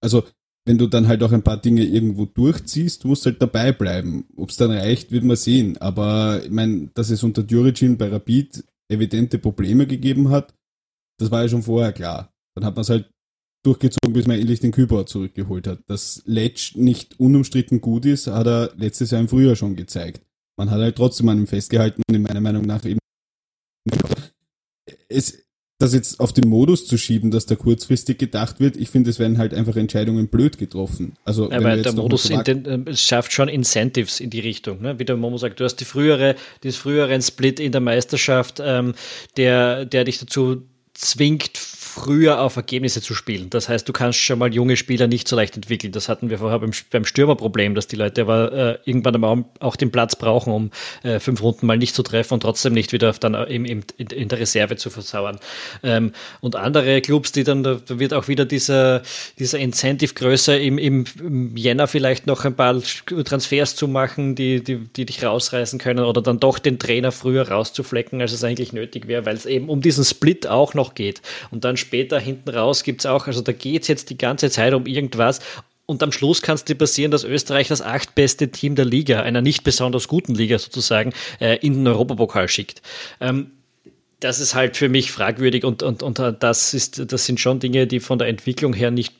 Also, wenn du dann halt auch ein paar Dinge irgendwo durchziehst, musst du halt dabei bleiben. Ob es dann reicht, wird man sehen. Aber ich meine, dass es unter Djuricin bei Rapid evidente Probleme gegeben hat, das war ja schon vorher klar. Dann hat man es halt durchgezogen, bis man endlich den Kübauer zurückgeholt hat. Dass Letsch nicht unumstritten gut ist, hat er letztes Jahr im Frühjahr schon gezeigt. Man hat halt trotzdem an ihm festgehalten und in meiner Meinung nach eben es, das jetzt auf den Modus zu schieben, dass da kurzfristig gedacht wird, ich finde, es werden halt einfach Entscheidungen blöd getroffen. Also, ja, weil der Modus den, äh, es schafft schon Incentives in die Richtung. Ne? Wie der Momo sagt, du hast die frühere, das früheren Split in der Meisterschaft, ähm, der, der dich dazu zwingt, früher auf Ergebnisse zu spielen. Das heißt, du kannst schon mal junge Spieler nicht so leicht entwickeln. Das hatten wir vorher beim, beim Stürmerproblem, dass die Leute aber äh, irgendwann einmal auch den Platz brauchen, um äh, fünf Runden mal nicht zu treffen und trotzdem nicht wieder dann im, im, in der Reserve zu versauern. Ähm, und andere Clubs, die dann, da wird auch wieder dieser, dieser Incentive größer, im, im, im Jänner vielleicht noch ein paar Transfers zu machen, die, die, die dich rausreißen können oder dann doch den Trainer früher rauszuflecken, als es eigentlich nötig wäre, weil es eben um diesen Split auch noch geht. Und dann später hinten raus gibt es auch, also da geht es jetzt die ganze Zeit um irgendwas. Und am Schluss kann es dir passieren, dass Österreich das achtbeste Team der Liga, einer nicht besonders guten Liga sozusagen, äh, in den Europapokal schickt. Ähm, das ist halt für mich fragwürdig und, und, und das, ist, das sind schon Dinge, die von der Entwicklung her nicht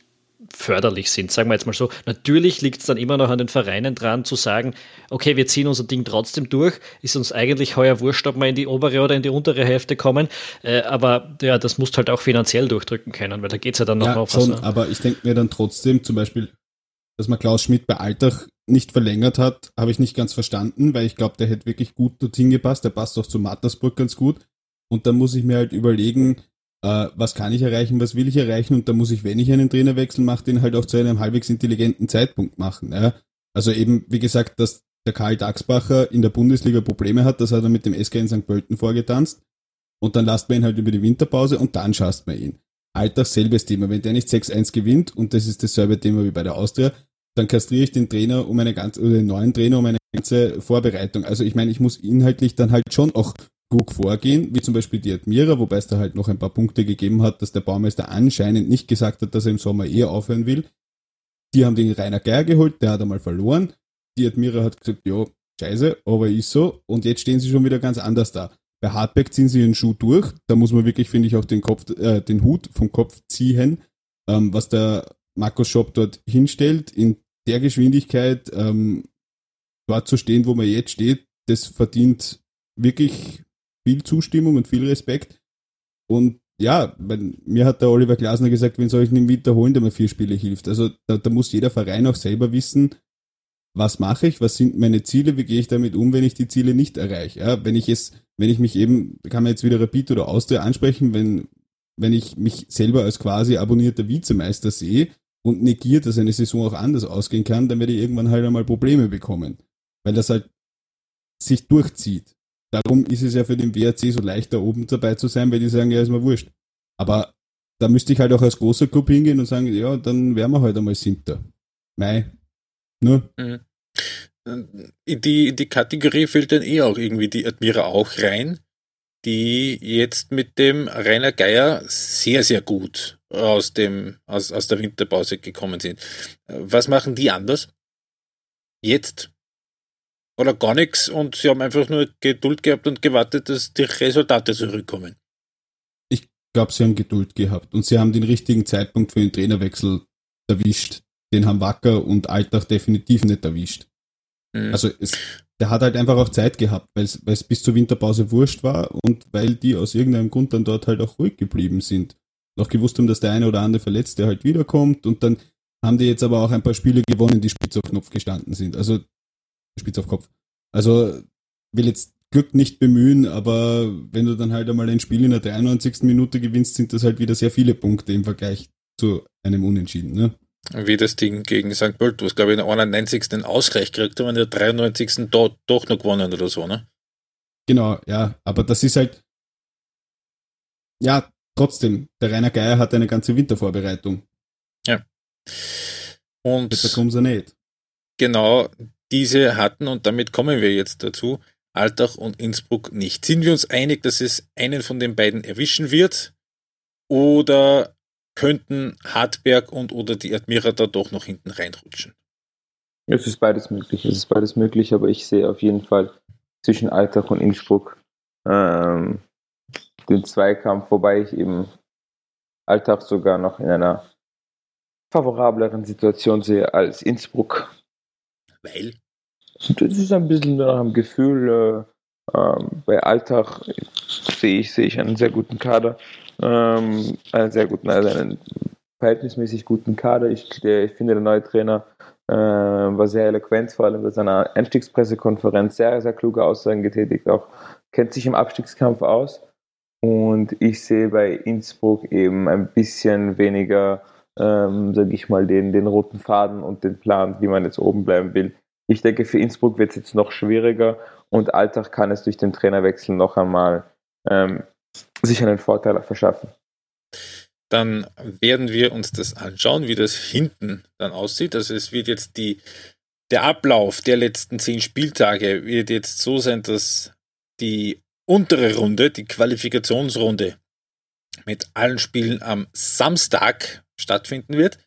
förderlich sind, sagen wir jetzt mal so. Natürlich liegt es dann immer noch an den Vereinen dran zu sagen, okay, wir ziehen unser Ding trotzdem durch, ist uns eigentlich heuer wurscht, ob wir in die obere oder in die untere Hälfte kommen, äh, aber ja, das musst halt auch finanziell durchdrücken können, weil da geht es ja dann noch ja, auf schon, was. Aber ich denke mir dann trotzdem zum Beispiel, dass man Klaus Schmidt bei Altach nicht verlängert hat, habe ich nicht ganz verstanden, weil ich glaube, der hätte wirklich gut dorthin gepasst, der passt auch zu Mattersburg ganz gut und dann muss ich mir halt überlegen, äh, was kann ich erreichen, was will ich erreichen und da muss ich, wenn ich einen Trainer wechsle, mache, den halt auch zu einem halbwegs intelligenten Zeitpunkt machen. Ja? Also eben, wie gesagt, dass der Karl Daxbacher in der Bundesliga Probleme hat, das hat er mit dem SK in St. Pölten vorgetanzt. Und dann lasst man ihn halt über die Winterpause und dann schaust man ihn. Alltag selbes Thema. Wenn der nicht 6-1 gewinnt, und das ist dasselbe Thema wie bei der Austria, dann kastriere ich den Trainer um eine ganze, oder den neuen Trainer um eine ganze Vorbereitung. Also ich meine, ich muss inhaltlich dann halt schon auch gut vorgehen, wie zum Beispiel die Admira, wobei es da halt noch ein paar Punkte gegeben hat, dass der Baumeister anscheinend nicht gesagt hat, dass er im Sommer eher aufhören will. Die haben den Rainer Geier geholt, der hat einmal verloren. Die Admira hat gesagt, ja, scheiße, aber ist so. Und jetzt stehen sie schon wieder ganz anders da. Bei Hardback ziehen sie ihren Schuh durch. Da muss man wirklich, finde ich, auch den Kopf, äh, den Hut vom Kopf ziehen, ähm, was der Markus Shop dort hinstellt, in der Geschwindigkeit ähm, dort zu stehen, wo man jetzt steht, das verdient wirklich viel Zustimmung und viel Respekt. Und ja, mir hat der Oliver Glasner gesagt, wenn soll ich im Winter holen, der mir vier Spiele hilft. Also da, da muss jeder Verein auch selber wissen, was mache ich, was sind meine Ziele, wie gehe ich damit um, wenn ich die Ziele nicht erreiche. Ja, wenn ich es, wenn ich mich eben, kann man jetzt wieder Rapid oder Austria ansprechen, wenn, wenn ich mich selber als quasi abonnierter Vizemeister sehe und negiert, dass eine Saison auch anders ausgehen kann, dann werde ich irgendwann halt einmal Probleme bekommen. Weil das halt sich durchzieht. Darum ist es ja für den WRC so leicht, da oben dabei zu sein, weil die sagen, ja, ist mir wurscht. Aber da müsste ich halt auch als großer Club hingehen und sagen, ja, dann wären wir halt einmal Siebter. Nur. Ne? In die, die Kategorie fällt dann eh auch irgendwie die Admira auch rein, die jetzt mit dem Rainer Geier sehr, sehr gut aus, dem, aus, aus der Winterpause gekommen sind. Was machen die anders? Jetzt oder gar nichts und sie haben einfach nur Geduld gehabt und gewartet, dass die Resultate zurückkommen. Ich glaube, sie haben Geduld gehabt und sie haben den richtigen Zeitpunkt für den Trainerwechsel erwischt. Den haben Wacker und Alltag definitiv nicht erwischt. Mhm. Also es, der hat halt einfach auch Zeit gehabt, weil es bis zur Winterpause wurscht war und weil die aus irgendeinem Grund dann dort halt auch ruhig geblieben sind. Noch gewusst haben, dass der eine oder andere Verletzte halt wiederkommt und dann haben die jetzt aber auch ein paar Spiele gewonnen, die spitz auf Knopf gestanden sind. Also spitz auf Kopf. Also will jetzt Glück nicht bemühen, aber wenn du dann halt einmal ein Spiel in der 93. Minute gewinnst, sind das halt wieder sehr viele Punkte im Vergleich zu einem Unentschieden. Ne? Wie das Ding gegen St. Pölten, was glaube ich in der 91. den Ausgleich gekriegt haben, in der 93. Do doch noch gewonnen oder so, ne? Genau, ja, aber das ist halt, ja, trotzdem, der Rainer Geier hat eine ganze Wintervorbereitung. Ja. Und. Da kommen sie nicht. Genau, diese hatten, und damit kommen wir jetzt dazu, Altach und Innsbruck nicht. Sind wir uns einig, dass es einen von den beiden erwischen wird? Oder könnten Hartberg und oder die Admira da doch noch hinten reinrutschen? Es ist beides möglich. Es ist beides möglich, aber ich sehe auf jeden Fall zwischen Altach und Innsbruck ähm, den Zweikampf, wobei ich eben Altach sogar noch in einer favorableren Situation sehe als Innsbruck. Weil? Das ist ein bisschen nach dem Gefühl. Äh, äh, bei Alltag sehe ich, sehe ich einen sehr guten Kader. Ähm, einen sehr guten, also einen verhältnismäßig guten Kader. Ich, der, ich finde, der neue Trainer äh, war sehr eloquent, vor allem bei seiner Einstiegspressekonferenz sehr, sehr kluge Aussagen getätigt, auch kennt sich im Abstiegskampf aus. Und ich sehe bei Innsbruck eben ein bisschen weniger ähm, sage ich mal, den, den roten Faden und den Plan, wie man jetzt oben bleiben will. Ich denke, für Innsbruck wird es jetzt noch schwieriger und Alltag kann es durch den Trainerwechsel noch einmal ähm, sich einen Vorteil verschaffen. Dann werden wir uns das anschauen, wie das hinten dann aussieht. Also es wird jetzt die, der Ablauf der letzten zehn Spieltage wird jetzt so sein, dass die untere Runde, die Qualifikationsrunde mit allen Spielen am Samstag stattfinden wird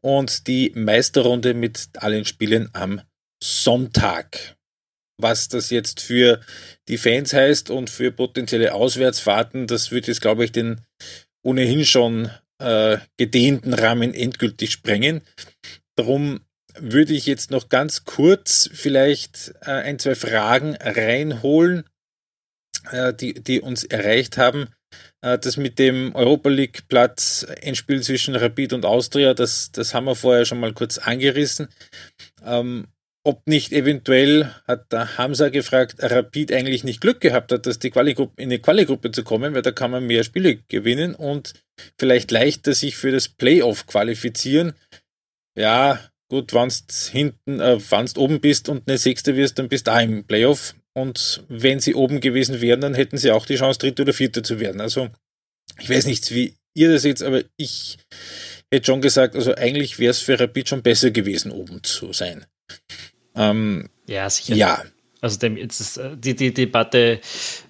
und die Meisterrunde mit allen Spielen am Sonntag. Was das jetzt für die Fans heißt und für potenzielle Auswärtsfahrten, das wird jetzt, glaube ich, den ohnehin schon äh, gedehnten Rahmen endgültig sprengen. Darum würde ich jetzt noch ganz kurz vielleicht äh, ein, zwei Fragen reinholen, äh, die, die uns erreicht haben. Äh, das mit dem Europa League Platz Endspiel zwischen Rapid und Austria, das, das haben wir vorher schon mal kurz angerissen. Ähm, ob nicht eventuell, hat der Hamza gefragt, Rapid eigentlich nicht Glück gehabt hat, dass die Quali-Gruppe, in die Quali-Gruppe zu kommen, weil da kann man mehr Spiele gewinnen und vielleicht leichter sich für das Playoff qualifizieren. Ja, gut, wenn du hinten, äh, wenn du oben bist und eine Sechste wirst, dann bist du auch im Playoff. Und wenn sie oben gewesen wären, dann hätten sie auch die Chance, Dritte oder Vierte zu werden. Also, ich weiß nicht, wie ihr das jetzt, aber ich hätte schon gesagt, also eigentlich wäre es für Rapid schon besser gewesen, oben zu sein. Ähm, ja, sicher. Ja. Also dem, jetzt ist, äh, die, die Debatte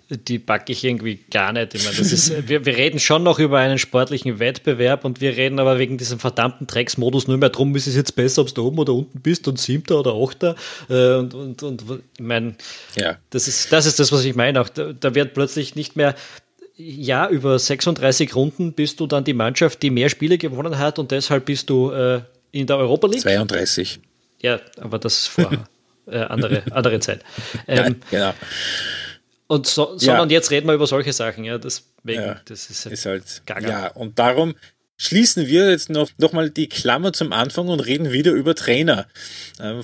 die packe ich irgendwie gar nicht. Ich meine, das ist, [laughs] wir, wir reden schon noch über einen sportlichen Wettbewerb und wir reden aber wegen diesem verdammten Drecksmodus nur mehr drum, ist es jetzt besser, ob du oben oder unten bist und siebter oder achter. Äh, und, und, und ich meine, ja. das, ist, das ist das, was ich meine. Auch da, da wird plötzlich nicht mehr ja, über 36 Runden bist du dann die Mannschaft, die mehr Spiele gewonnen hat und deshalb bist du äh, in der Europa League. 32. Ja, aber das ist vor [laughs] äh, andere, andere Zeit. Ähm, Nein, genau. Und so, sondern ja. jetzt reden wir über solche Sachen, ja. Deswegen, ja, das ist, ist halt. Gaga. Ja, und darum schließen wir jetzt noch, noch mal die Klammer zum Anfang und reden wieder über Trainer. Ähm,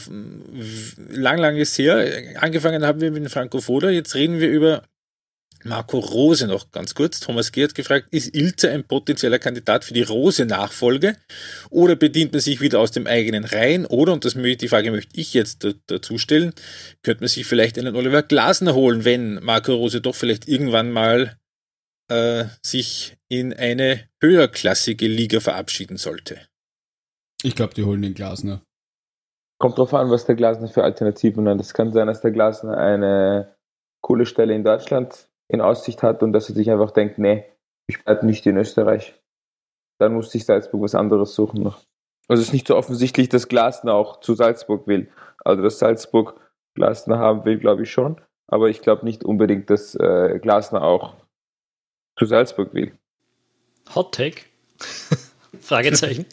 lang, lang ist her. Angefangen haben wir mit Franco Foda, jetzt reden wir über Marco Rose noch ganz kurz. Thomas G. hat gefragt, ist Ilze ein potenzieller Kandidat für die Rose-Nachfolge oder bedient man sich wieder aus dem eigenen Reihen oder, und das, die Frage möchte ich jetzt dazu stellen, könnte man sich vielleicht einen Oliver Glasner holen, wenn Marco Rose doch vielleicht irgendwann mal äh, sich in eine höherklassige Liga verabschieden sollte? Ich glaube, die holen den Glasner. Kommt drauf an, was der Glasner für Alternativen hat. Es kann sein, dass der Glasner eine coole Stelle in Deutschland in Aussicht hat und dass er sich einfach denkt, nee, ich bleibe nicht in Österreich. Dann muss sich Salzburg was anderes suchen noch. Also es ist nicht so offensichtlich, dass Glasner auch zu Salzburg will. Also dass Salzburg Glasner haben will, glaube ich schon. Aber ich glaube nicht unbedingt, dass äh, Glasner auch zu Salzburg will. Hot Take? [laughs] Fragezeichen.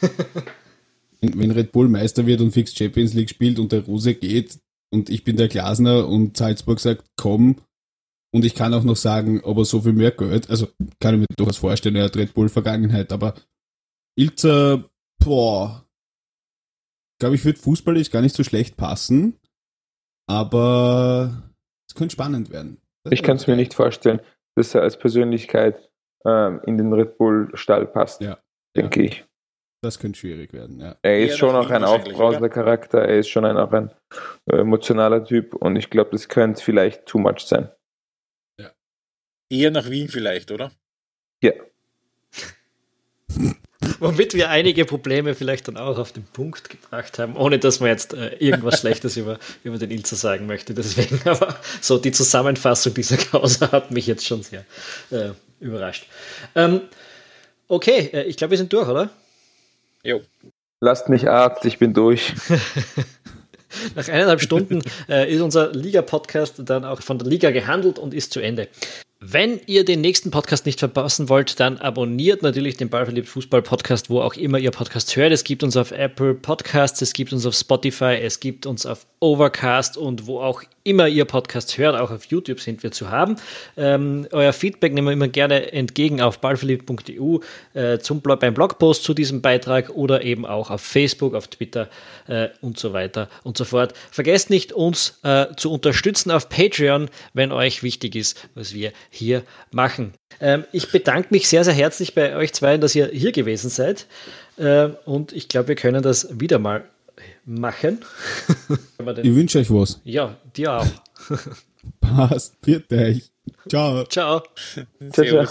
[laughs] Wenn Red Bull Meister wird und fix Champions League spielt und der Rose geht und ich bin der Glasner und Salzburg sagt, komm, und ich kann auch noch sagen, ob er so viel mehr Geld, also kann ich mir durchaus vorstellen, er hat Red Bull Vergangenheit, aber Ilzer, boah, glaube ich, wird fußballisch gar nicht so schlecht passen, aber es könnte spannend werden. Das ich kann es mir nicht vorstellen, dass er als Persönlichkeit ähm, in den Red Bull Stall passt, ja, denke ja. ich. Das könnte schwierig werden, ja. Er ist schon auch ein aufbrausender Charakter, er ist schon ein, auch ein äh, emotionaler Typ und ich glaube, das könnte vielleicht too much sein. Eher nach Wien vielleicht, oder? Ja. [laughs] Womit wir einige Probleme vielleicht dann auch auf den Punkt gebracht haben, ohne dass man jetzt äh, irgendwas Schlechtes [laughs] über, über den Ilzer sagen möchte. Deswegen [laughs] aber so die Zusammenfassung dieser Causa hat mich jetzt schon sehr äh, überrascht. Ähm, okay, äh, ich glaube, wir sind durch, oder? Jo. Lasst mich Arzt, ich bin durch. Nach eineinhalb Stunden äh, ist unser Liga-Podcast dann auch von der Liga gehandelt und ist zu Ende. Wenn ihr den nächsten Podcast nicht verpassen wollt, dann abonniert natürlich den Ballverliebt Fußball Podcast, wo auch immer ihr Podcast hört. Es gibt uns auf Apple Podcasts, es gibt uns auf Spotify, es gibt uns auf Overcast und wo auch immer ihr Podcast hört, auch auf YouTube sind wir zu haben. Ähm, euer Feedback nehmen wir immer gerne entgegen auf ballverliebt.eu äh, beim Blogpost zu diesem Beitrag oder eben auch auf Facebook, auf Twitter äh, und so weiter und so fort. Vergesst nicht, uns äh, zu unterstützen auf Patreon, wenn euch wichtig ist, was wir hier machen. Ähm, ich bedanke mich sehr, sehr herzlich bei euch zwei, dass ihr hier gewesen seid. Äh, und ich glaube, wir können das wieder mal machen. [laughs] ich wünsche euch was. Ja, dir auch. [laughs] Passt, bitte. Ciao. Ciao. Ciao. ciao.